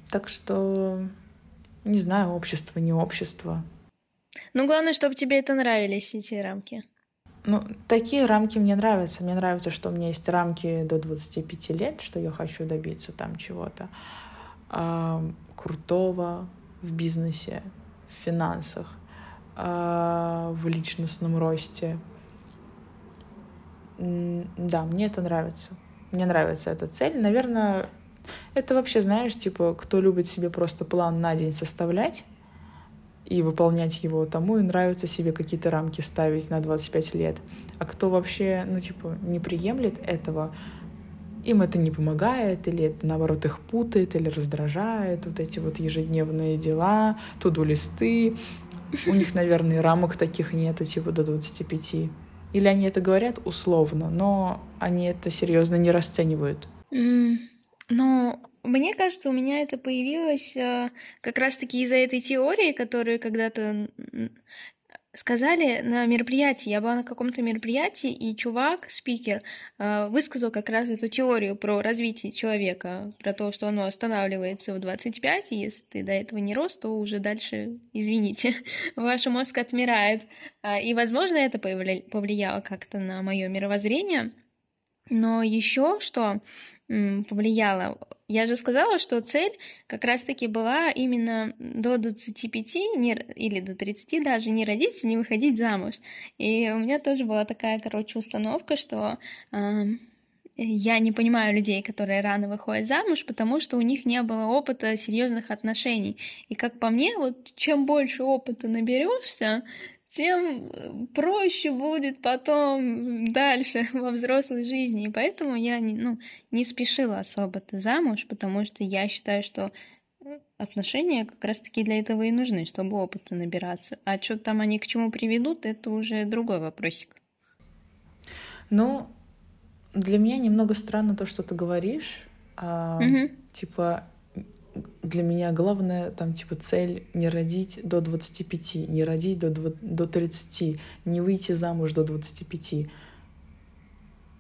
Так что, не знаю, общество, не общество.
Ну, главное, чтобы тебе это нравились, эти рамки.
Ну, такие рамки мне нравятся. Мне нравится, что у меня есть рамки до 25 лет, что я хочу добиться там чего-то а, крутого в бизнесе, в финансах, а, в личностном росте. Да, мне это нравится. Мне нравится эта цель. Наверное, это вообще, знаешь, типа, кто любит себе просто план на день составлять, и выполнять его, тому и нравится себе какие-то рамки ставить на 25 лет. А кто вообще, ну, типа, не приемлет этого, им это не помогает, или это, наоборот, их путает, или раздражает, вот эти вот ежедневные дела, туду-листы. У них, наверное, рамок таких нету, типа, до 25. Или они это говорят условно, но они это серьезно не расценивают.
М, Ну, мне кажется, у меня это появилось э, как раз-таки из-за этой теории, которую когда-то сказали на мероприятии, я была на каком-то мероприятии, и чувак, спикер, э, высказал как раз эту теорию про развитие человека, про то, что оно останавливается в 25, и если ты до этого не рос, то уже дальше, извините, ваш мозг отмирает. А, и, возможно, это повлияло как-то на мое мировоззрение. Но еще что повлияло, я же сказала, что цель как раз-таки была именно до 25 не, или до 30 даже не родить, не выходить замуж. И у меня тоже была такая, короче, установка, что э, я не понимаю людей, которые рано выходят замуж, потому что у них не было опыта серьезных отношений. И как по мне, вот чем больше опыта наберешься, тем э, проще будет потом дальше во взрослой жизни. И поэтому я не, ну, не спешила особо-то замуж, потому что я считаю, что отношения как раз-таки для этого и нужны, чтобы опыта набираться. А что там они к чему приведут, это уже другой вопросик.
Ну, для меня немного странно то, что ты говоришь. А, угу. Типа, для меня главная там типа цель не родить до 25, не родить до, 20, до 30, не выйти замуж до 25.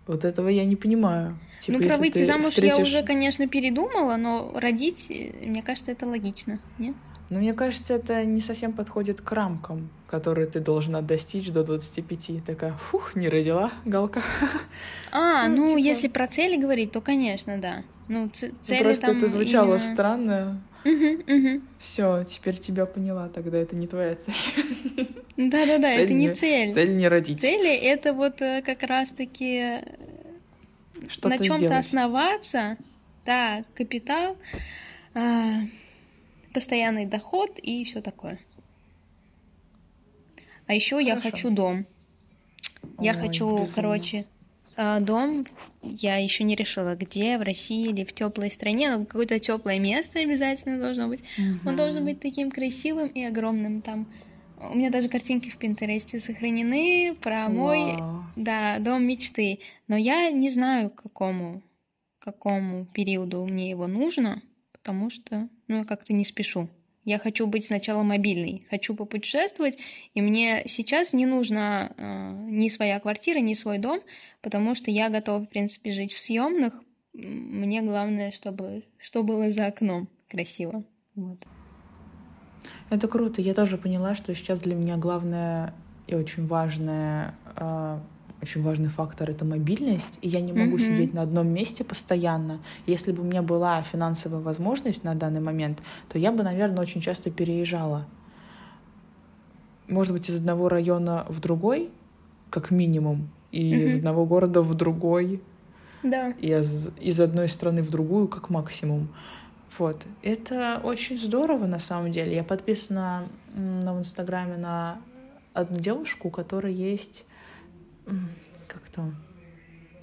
Вот этого я не понимаю.
Типа, ну, про выйти замуж встретишь... я уже, конечно, передумала, но родить, мне кажется, это логично, нет?
Но мне кажется, это не совсем подходит к рамкам, которые ты должна достичь до 25. Такая, фух, не родила, галка.
А, ну, ну типа... если про цели говорить, то, конечно, да. Ну, цели ну,
Просто
там
это звучало
именно...
странно.
Угу, угу.
Все, теперь тебя поняла, тогда это не твоя цель.
Да-да-да, это не цель.
Цель не родить.
Цели — это вот э, как раз-таки на чем-то основаться, да, капитал, а, постоянный доход и все такое. А еще я хочу дом. Я хочу, безумно. короче, а, дом. Я еще не решила, где, в России или в теплой стране, но какое-то теплое место обязательно должно быть. Угу. Он должен быть таким красивым и огромным. Там у меня даже картинки в Пинтересте сохранены про мой, Вау. да, дом мечты. Но я не знаю, к какому, какому периоду мне его нужно потому что, ну, я как-то не спешу. Я хочу быть сначала мобильной, хочу попутешествовать, и мне сейчас не нужна э, ни своя квартира, ни свой дом, потому что я готова, в принципе, жить в съемных. Мне главное, чтобы что было за окном красиво. Вот.
Это круто. Я тоже поняла, что сейчас для меня главное и очень важное э, очень важный фактор — это мобильность, и я не могу mm-hmm. сидеть на одном месте постоянно. Если бы у меня была финансовая возможность на данный момент, то я бы, наверное, очень часто переезжала. Может быть, из одного района в другой, как минимум, и mm-hmm. из одного города в другой,
да.
и из, из одной страны в другую, как максимум. Вот. Это очень здорово, на самом деле. Я подписана на в Инстаграме на одну девушку, у которой есть как там,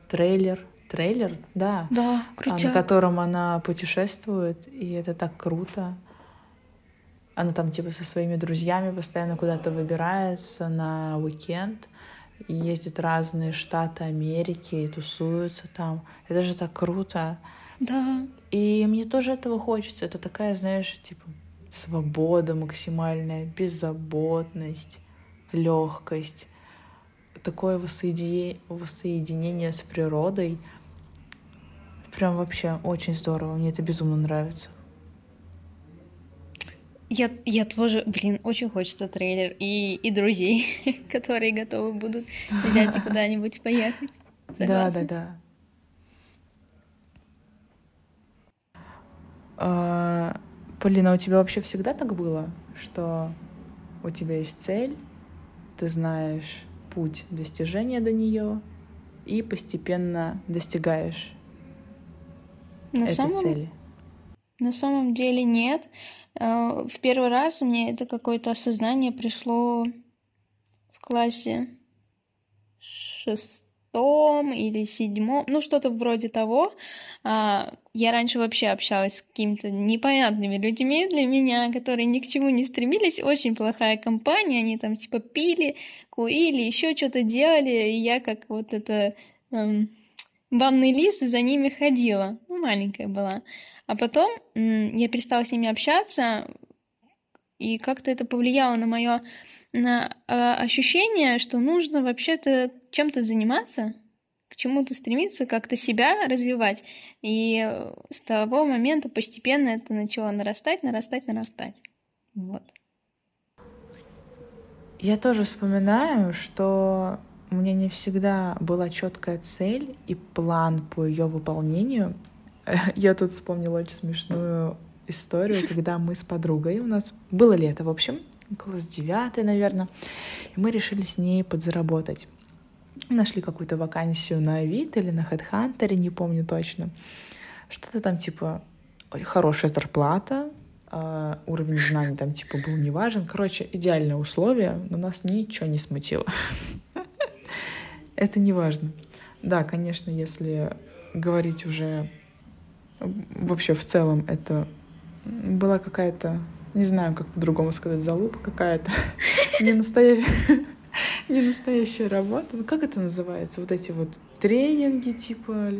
трейлер, трейлер, да,
да
крутяк. на котором она путешествует, и это так круто. Она там типа со своими друзьями постоянно куда-то выбирается на уикенд и ездит в разные штаты Америки и тусуются там. Это же так круто.
Да.
И мне тоже этого хочется. Это такая, знаешь, типа свобода максимальная, беззаботность, легкость такое воссоединение, воссоединение с природой. Прям вообще очень здорово. Мне это безумно нравится.
Я, я тоже, блин, очень хочется трейлер и, и друзей, которые готовы будут взять и куда-нибудь поехать.
Согласна. Да, да, да. А, Полина, у тебя вообще всегда так было, что у тебя есть цель, ты знаешь, путь достижения до нее и постепенно достигаешь на этой самом... цели?
На самом деле нет. Э, в первый раз мне это какое-то осознание пришло в классе шест шестом или седьмом, ну что-то вроде того. А, я раньше вообще общалась с какими-то непонятными людьми для меня, которые ни к чему не стремились. Очень плохая компания, они там типа пили, курили, еще что-то делали, и я как вот это эм, банный лист за ними ходила. Ну, маленькая была. А потом я перестала с ними общаться, И как-то это повлияло на мое на, э, ощущение, что нужно вообще-то чем-то заниматься, к чему-то стремиться, как-то себя развивать. И э, с того момента постепенно это начало нарастать, нарастать, нарастать. Вот.
Я тоже вспоминаю, что у меня не всегда была четкая цель и план по ее выполнению. Я тут вспомнила очень смешную историю, когда мы с подругой, у нас было лето, в общем, класс девятый, наверное, и мы решили с ней подзаработать. Нашли какую-то вакансию на Авито или на HeadHunter, не помню точно. Что-то там типа хорошая зарплата, Uh, уровень знаний там типа был не важен. Короче, идеальные условия, но нас ничего не смутило. Это не важно. Да, конечно, если говорить уже вообще в целом, это была какая-то, не знаю, как по-другому сказать, залупа какая-то, не настоящая, не настоящая работа. Ну, как это называется? Вот эти вот тренинги, типа...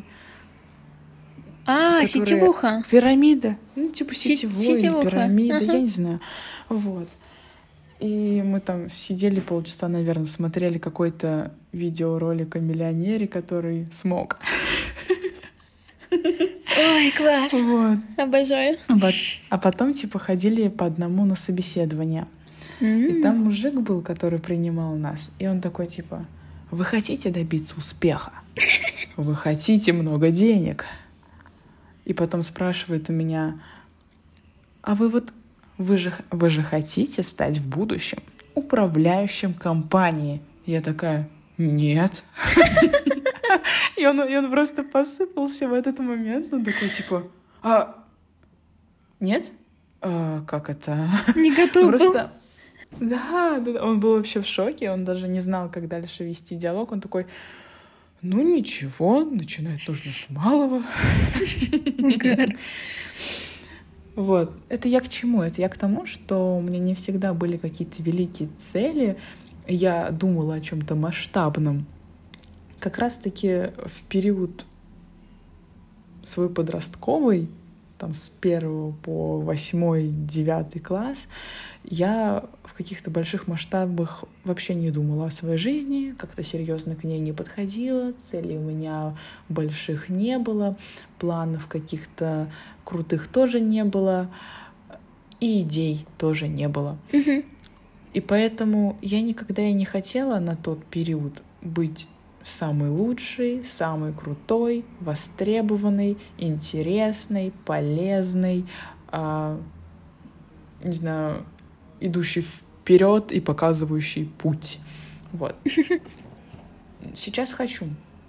А, сетевуха.
Пирамида. Ну, типа сетевой, сетевуха. пирамида, ага. я не знаю. Вот. И мы там сидели полчаса, наверное, смотрели какой-то видеоролик о миллионере, который смог.
Ой, класс. Вот. Обожаю.
А, потом, типа, ходили по одному на собеседование. Mm-hmm. И там мужик был, который принимал нас. И он такой, типа, вы хотите добиться успеха? Вы хотите много денег? И потом спрашивает у меня, а вы вот, вы же, вы же хотите стать в будущем управляющим компанией? Я такая, нет. И он, и он просто посыпался в этот момент. Он такой, типа, а, нет? А, как это?
Не готов
Просто... Да, да, он был вообще в шоке, он даже не знал, как дальше вести диалог. Он такой, ну ничего, начинать нужно с малого. Вот. Это я к чему? Это я к тому, что у меня не всегда были какие-то великие цели. Я думала о чем-то масштабном как раз-таки в период свой подростковый, там с первого по восьмой, девятый класс, я в каких-то больших масштабах вообще не думала о своей жизни, как-то серьезно к ней не подходила, целей у меня больших не было, планов каких-то крутых тоже не было, и идей тоже не было. И поэтому я никогда и не хотела на тот период быть самый лучший, самый крутой, востребованный, интересный, полезный, э, не знаю, идущий вперед и показывающий путь. Вот. Сейчас хочу.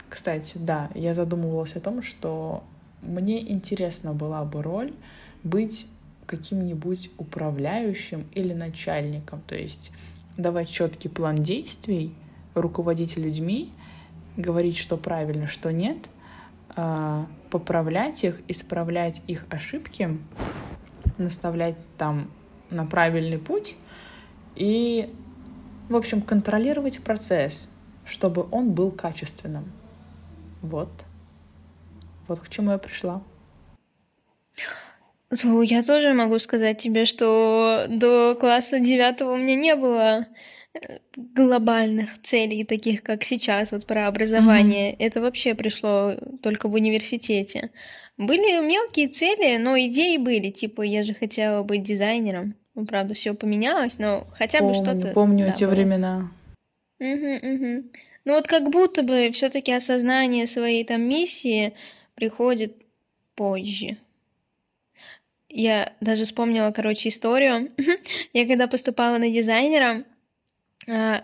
Кстати, да, я задумывалась о том, что мне интересна была бы роль быть каким-нибудь управляющим или начальником, то есть давать четкий план действий, руководить людьми говорить, что правильно, что нет, а, поправлять их, исправлять их ошибки, наставлять там на правильный путь и, в общем, контролировать процесс, чтобы он был качественным. Вот. Вот к чему я пришла.
Я тоже могу сказать тебе, что до класса девятого у меня не было глобальных целей, таких как сейчас, вот про образование, mm-hmm. это вообще пришло только в университете. Были мелкие цели, но идеи были, типа я же хотела быть дизайнером. Ну, правда, все поменялось, но хотя
помню,
бы что-то.
Помню да, эти было. времена.
Угу, угу. Ну вот как будто бы все-таки осознание своей там миссии приходит позже. Я даже вспомнила, короче, историю. я когда поступала на дизайнера,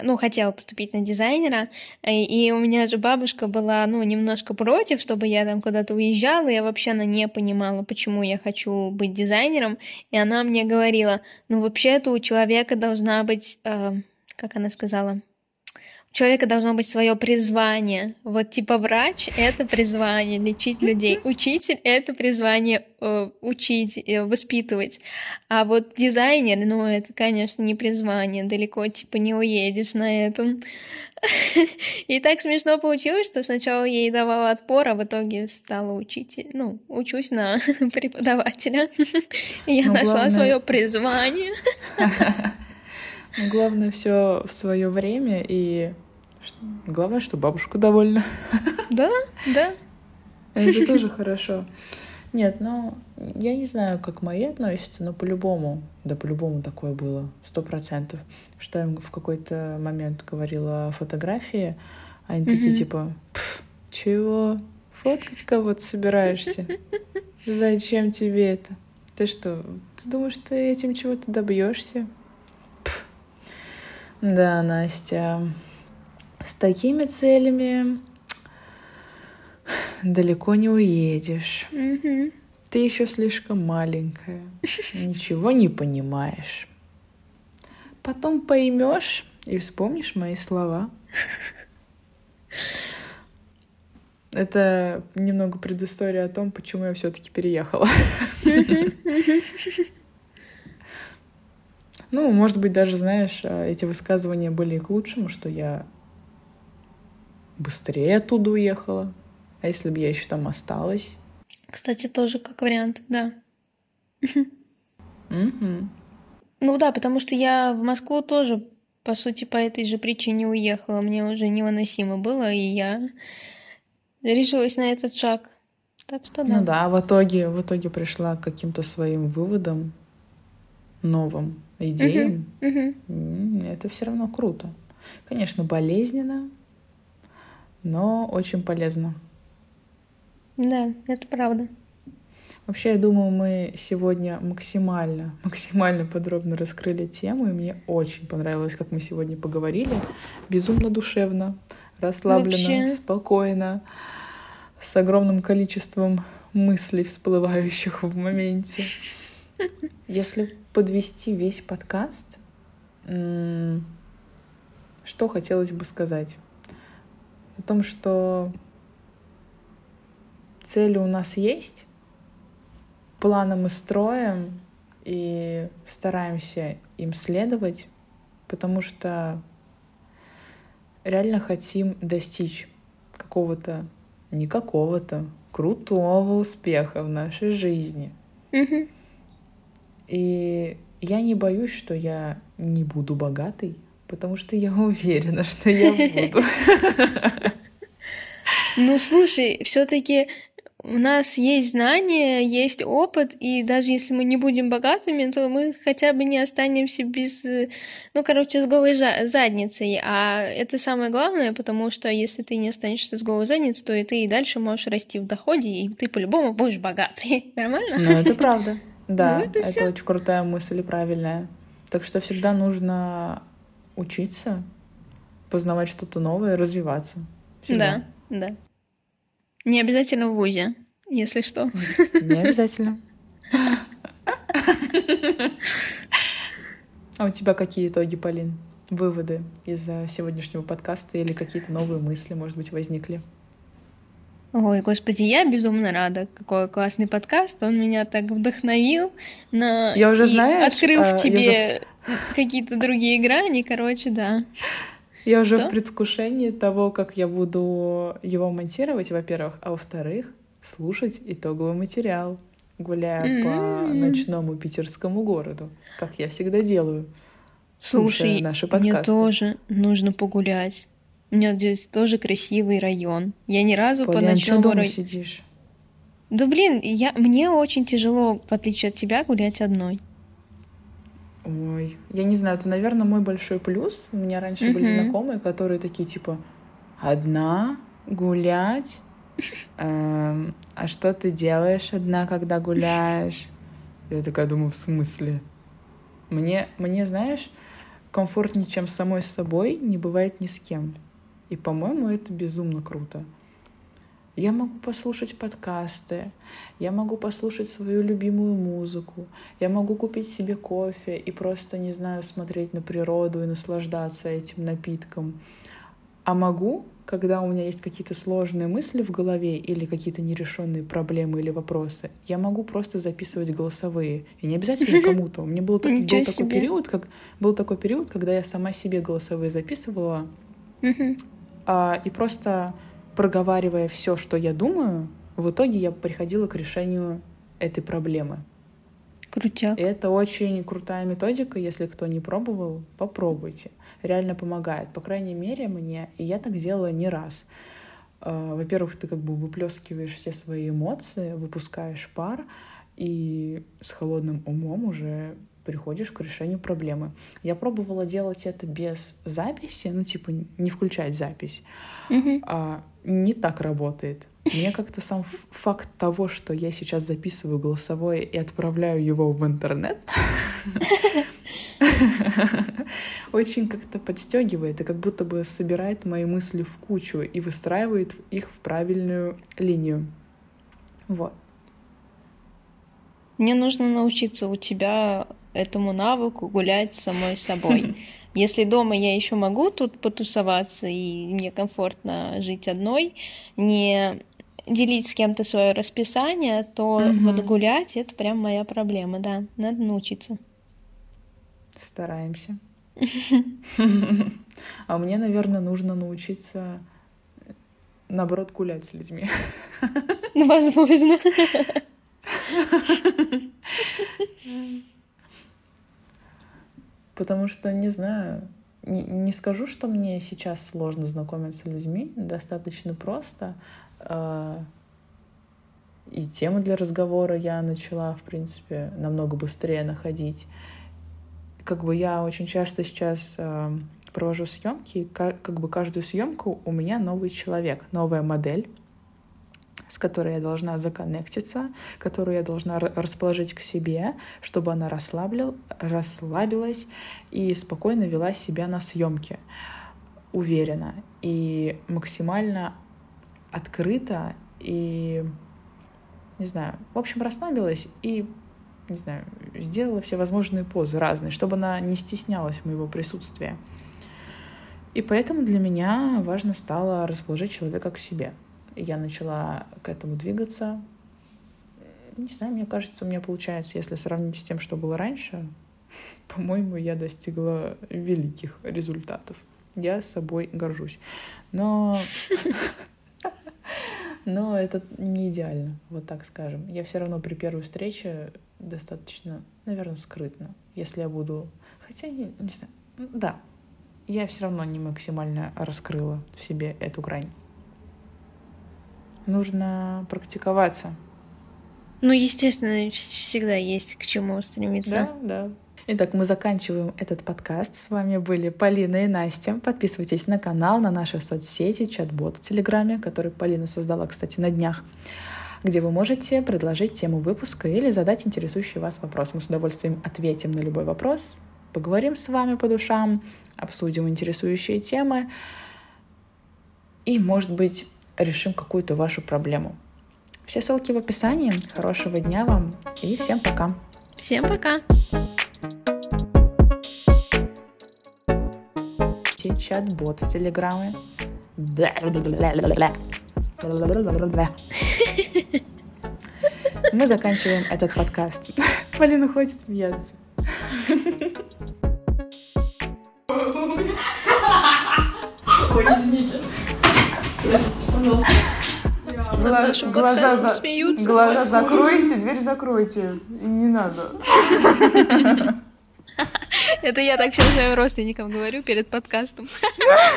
ну, хотела поступить на дизайнера, э, и у меня же бабушка была, ну, немножко против, чтобы я там куда-то уезжала, я вообще она не понимала, почему я хочу быть дизайнером, и она мне говорила, ну, вообще-то у человека должна быть, э, как она сказала, человека должно быть свое призвание. Вот типа врач — это призвание, лечить людей. Учитель — это призвание э, учить, э, воспитывать. А вот дизайнер, ну, это, конечно, не призвание, далеко типа не уедешь на этом. И так смешно получилось, что сначала ей давала отпор, а в итоге стала учить, ну, учусь на преподавателя. Я
Ну,
нашла
главное-
свое призвание.
Ну, Главное все в свое время и главное, что бабушка довольна.
Да, да.
Это тоже хорошо. Нет, ну, я не знаю, как мои относятся, но по-любому, да по-любому такое было, сто процентов, что я им в какой-то момент говорила о фотографии, а они такие типа, «Пф, чего, фоткать кого-то собираешься? Зачем тебе это? Ты что, ты думаешь, ты этим чего-то добьешься? Да, Настя, с такими целями далеко не уедешь.
Мгм.
Ты еще слишком маленькая, ничего не понимаешь. Потом поймешь и вспомнишь мои слова. Это немного предыстория о том, почему я все-таки переехала. Ну, может быть, даже, знаешь, а, эти высказывания были и к лучшему, что я быстрее оттуда уехала. А если бы я еще там осталась?
Кстати, тоже как вариант, да.
Мгм.
Ну да, потому что я в Москву тоже, по сути, по этой же причине уехала. Мне уже невыносимо было, и я решилась на этот шаг. Так что да.
Ну да, в итоге, в итоге пришла к каким-то своим выводам, новым идеям.
Мгм.
М, Это все равно круто. Конечно, болезненно, но очень полезно.
Да, это правда.
Вообще, я думаю, мы сегодня максимально, максимально подробно раскрыли тему, и мне очень понравилось, как мы сегодня поговорили. Безумно душевно, расслабленно,
Вообще.
спокойно, с огромным количеством мыслей, всплывающих в моменте. Если подвести весь подкаст, что хотелось бы сказать? О том, что цели у нас есть, планы мы строим и стараемся им следовать, потому что реально хотим достичь какого-то, не какого-то, крутого успеха в нашей жизни. И я не боюсь, что я не буду богатой, потому что я уверена, что я буду.
Ну, слушай, все-таки у нас есть знания, есть опыт, и даже если мы не будем богатыми, то мы хотя бы не останемся без, э, ну, короче, с голой задницей. А это самое главное, потому что если ты не останешься с голой задницей, то и ты и дальше можешь расти в доходе, и ты по-любому будешь богатый. Нормально?
Ну, это правда. Да,
Ну, это
очень крутая мысль и правильная. Так что всегда нужно учиться, познавать что-то новое, развиваться. Всегда.
Да, да. Не обязательно в ВУЗе, если что.
Не обязательно. А у тебя какие итоги, Полин? Выводы из сегодняшнего подкаста или какие-то новые мысли, может быть, возникли?
Ой, господи, я безумно рада. Какой классный подкаст. Он меня так вдохновил на...
Я уже,
и
знаешь,
Открыл
а,
в тебе какие-то другие грани, короче, да.
Я уже
Что?
в предвкушении того, как я буду его монтировать, во-первых, а во-вторых, слушать итоговый материал, гуляя по
М.
ночному питерскому городу, как я всегда делаю.
Слушай,
наши
мне
подкасты.
тоже нужно погулять. У меня здесь тоже красивый район. Я ни разу по
что
ночному
дома
району...
сидишь?
Да блин, я... мне очень тяжело, в отличие от тебя, гулять одной.
Ой, я не знаю, это, наверное, мой большой плюс. У меня раньше были
Мгм.
знакомые, которые такие, типа, одна, гулять, Эм, а что ты делаешь одна, когда гуляешь? Я такая думаю, в смысле? Мне, мне, знаешь, комфортнее, чем самой собой, не бывает ни с кем. И, по-моему, это безумно круто. Я могу послушать подкасты, я могу послушать свою любимую музыку, я могу купить себе кофе и просто, не знаю, смотреть на природу и наслаждаться этим напитком. А могу, когда у меня есть какие-то сложные мысли в голове или какие-то нерешенные проблемы или вопросы, я могу просто записывать голосовые. И не обязательно кому-то. У меня был, так- был такой период, как был такой период, когда я сама себе голосовые записывала, и просто проговаривая все, что я думаю, в итоге я приходила к решению этой проблемы.
Крутяк.
И это очень крутая методика, если кто не пробовал, попробуйте. Реально помогает, по крайней мере, мне, и я так делала не раз. А, Во-первых, ты как бы выплескиваешь все свои эмоции, выпускаешь пар, и с холодным умом уже приходишь к решению проблемы. Я пробовала делать это без записи, ну, типа, не включать запись.
Мгм.
А, не так работает. Мне как-то сам факт того, что я сейчас записываю голосовое и отправляю его в интернет, очень как-то подстегивает и как будто бы собирает мои мысли в кучу и выстраивает их в правильную линию. Вот.
Мне нужно научиться у тебя этому навыку гулять самой собой. Если дома я еще могу тут потусоваться, и мне комфортно жить одной, не делить с кем-то свое расписание, то
Мгм.
вот гулять это прям моя проблема, да. Надо научиться.
Стараемся. А мне, наверное, нужно научиться, наоборот, гулять с людьми.
Ну, возможно.
Потому что, не знаю, не, не скажу, что мне сейчас сложно знакомиться с людьми, достаточно просто. Э, И темы для разговора я начала, в принципе, намного быстрее находить. Как бы я очень часто сейчас э, провожу съемки, и ка- как бы каждую съемку у меня новый человек, новая модель, с которой я должна законнектиться, которую я должна ра- расположить к себе, чтобы она расслаблил, расслабилась и спокойно вела себя на съемке, уверенно и максимально открыто и, не знаю, в общем, расслабилась и, не знаю, сделала все возможные позы разные, чтобы она не стеснялась моего присутствия. И поэтому для меня важно стало расположить человека к себе. Я начала к этому двигаться. Не знаю, мне кажется, у меня получается, если сравнить с тем, что было раньше, по-моему, я достигла великих результатов. Я собой горжусь. Но... Но это не идеально, вот так скажем. Я все равно при первой встрече достаточно, наверное, скрытно. Если я буду... Хотя, не, не знаю. Да, я все равно не максимально раскрыла в себе эту грань. Нужно практиковаться.
Ну, естественно, вс- всегда есть к чему стремиться.
Да, да. Итак, мы заканчиваем этот подкаст. С вами были Полина и Настя. Подписывайтесь на канал, на наши соцсети, чат-бот в Телеграме, который Полина создала, кстати, на днях, где вы можете предложить тему выпуска или задать интересующий вас вопрос. Мы с удовольствием ответим на любой вопрос, поговорим с вами по душам, обсудим интересующие темы и, может быть, решим какую-то вашу проблему. Все ссылки в описании. Хорошего дня вам и всем пока.
Всем пока!
Чат-бот в Телеграме. Мы заканчиваем этот подкаст. Полина хочет смеяться.
Ой, извините. Простите, пожалуйста.
Над нашим подкастом смеются.
глаза закройте, дверь закройте. И не надо.
Это я так сейчас своим родственникам говорю перед подкастом.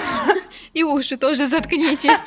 И уши тоже заткните.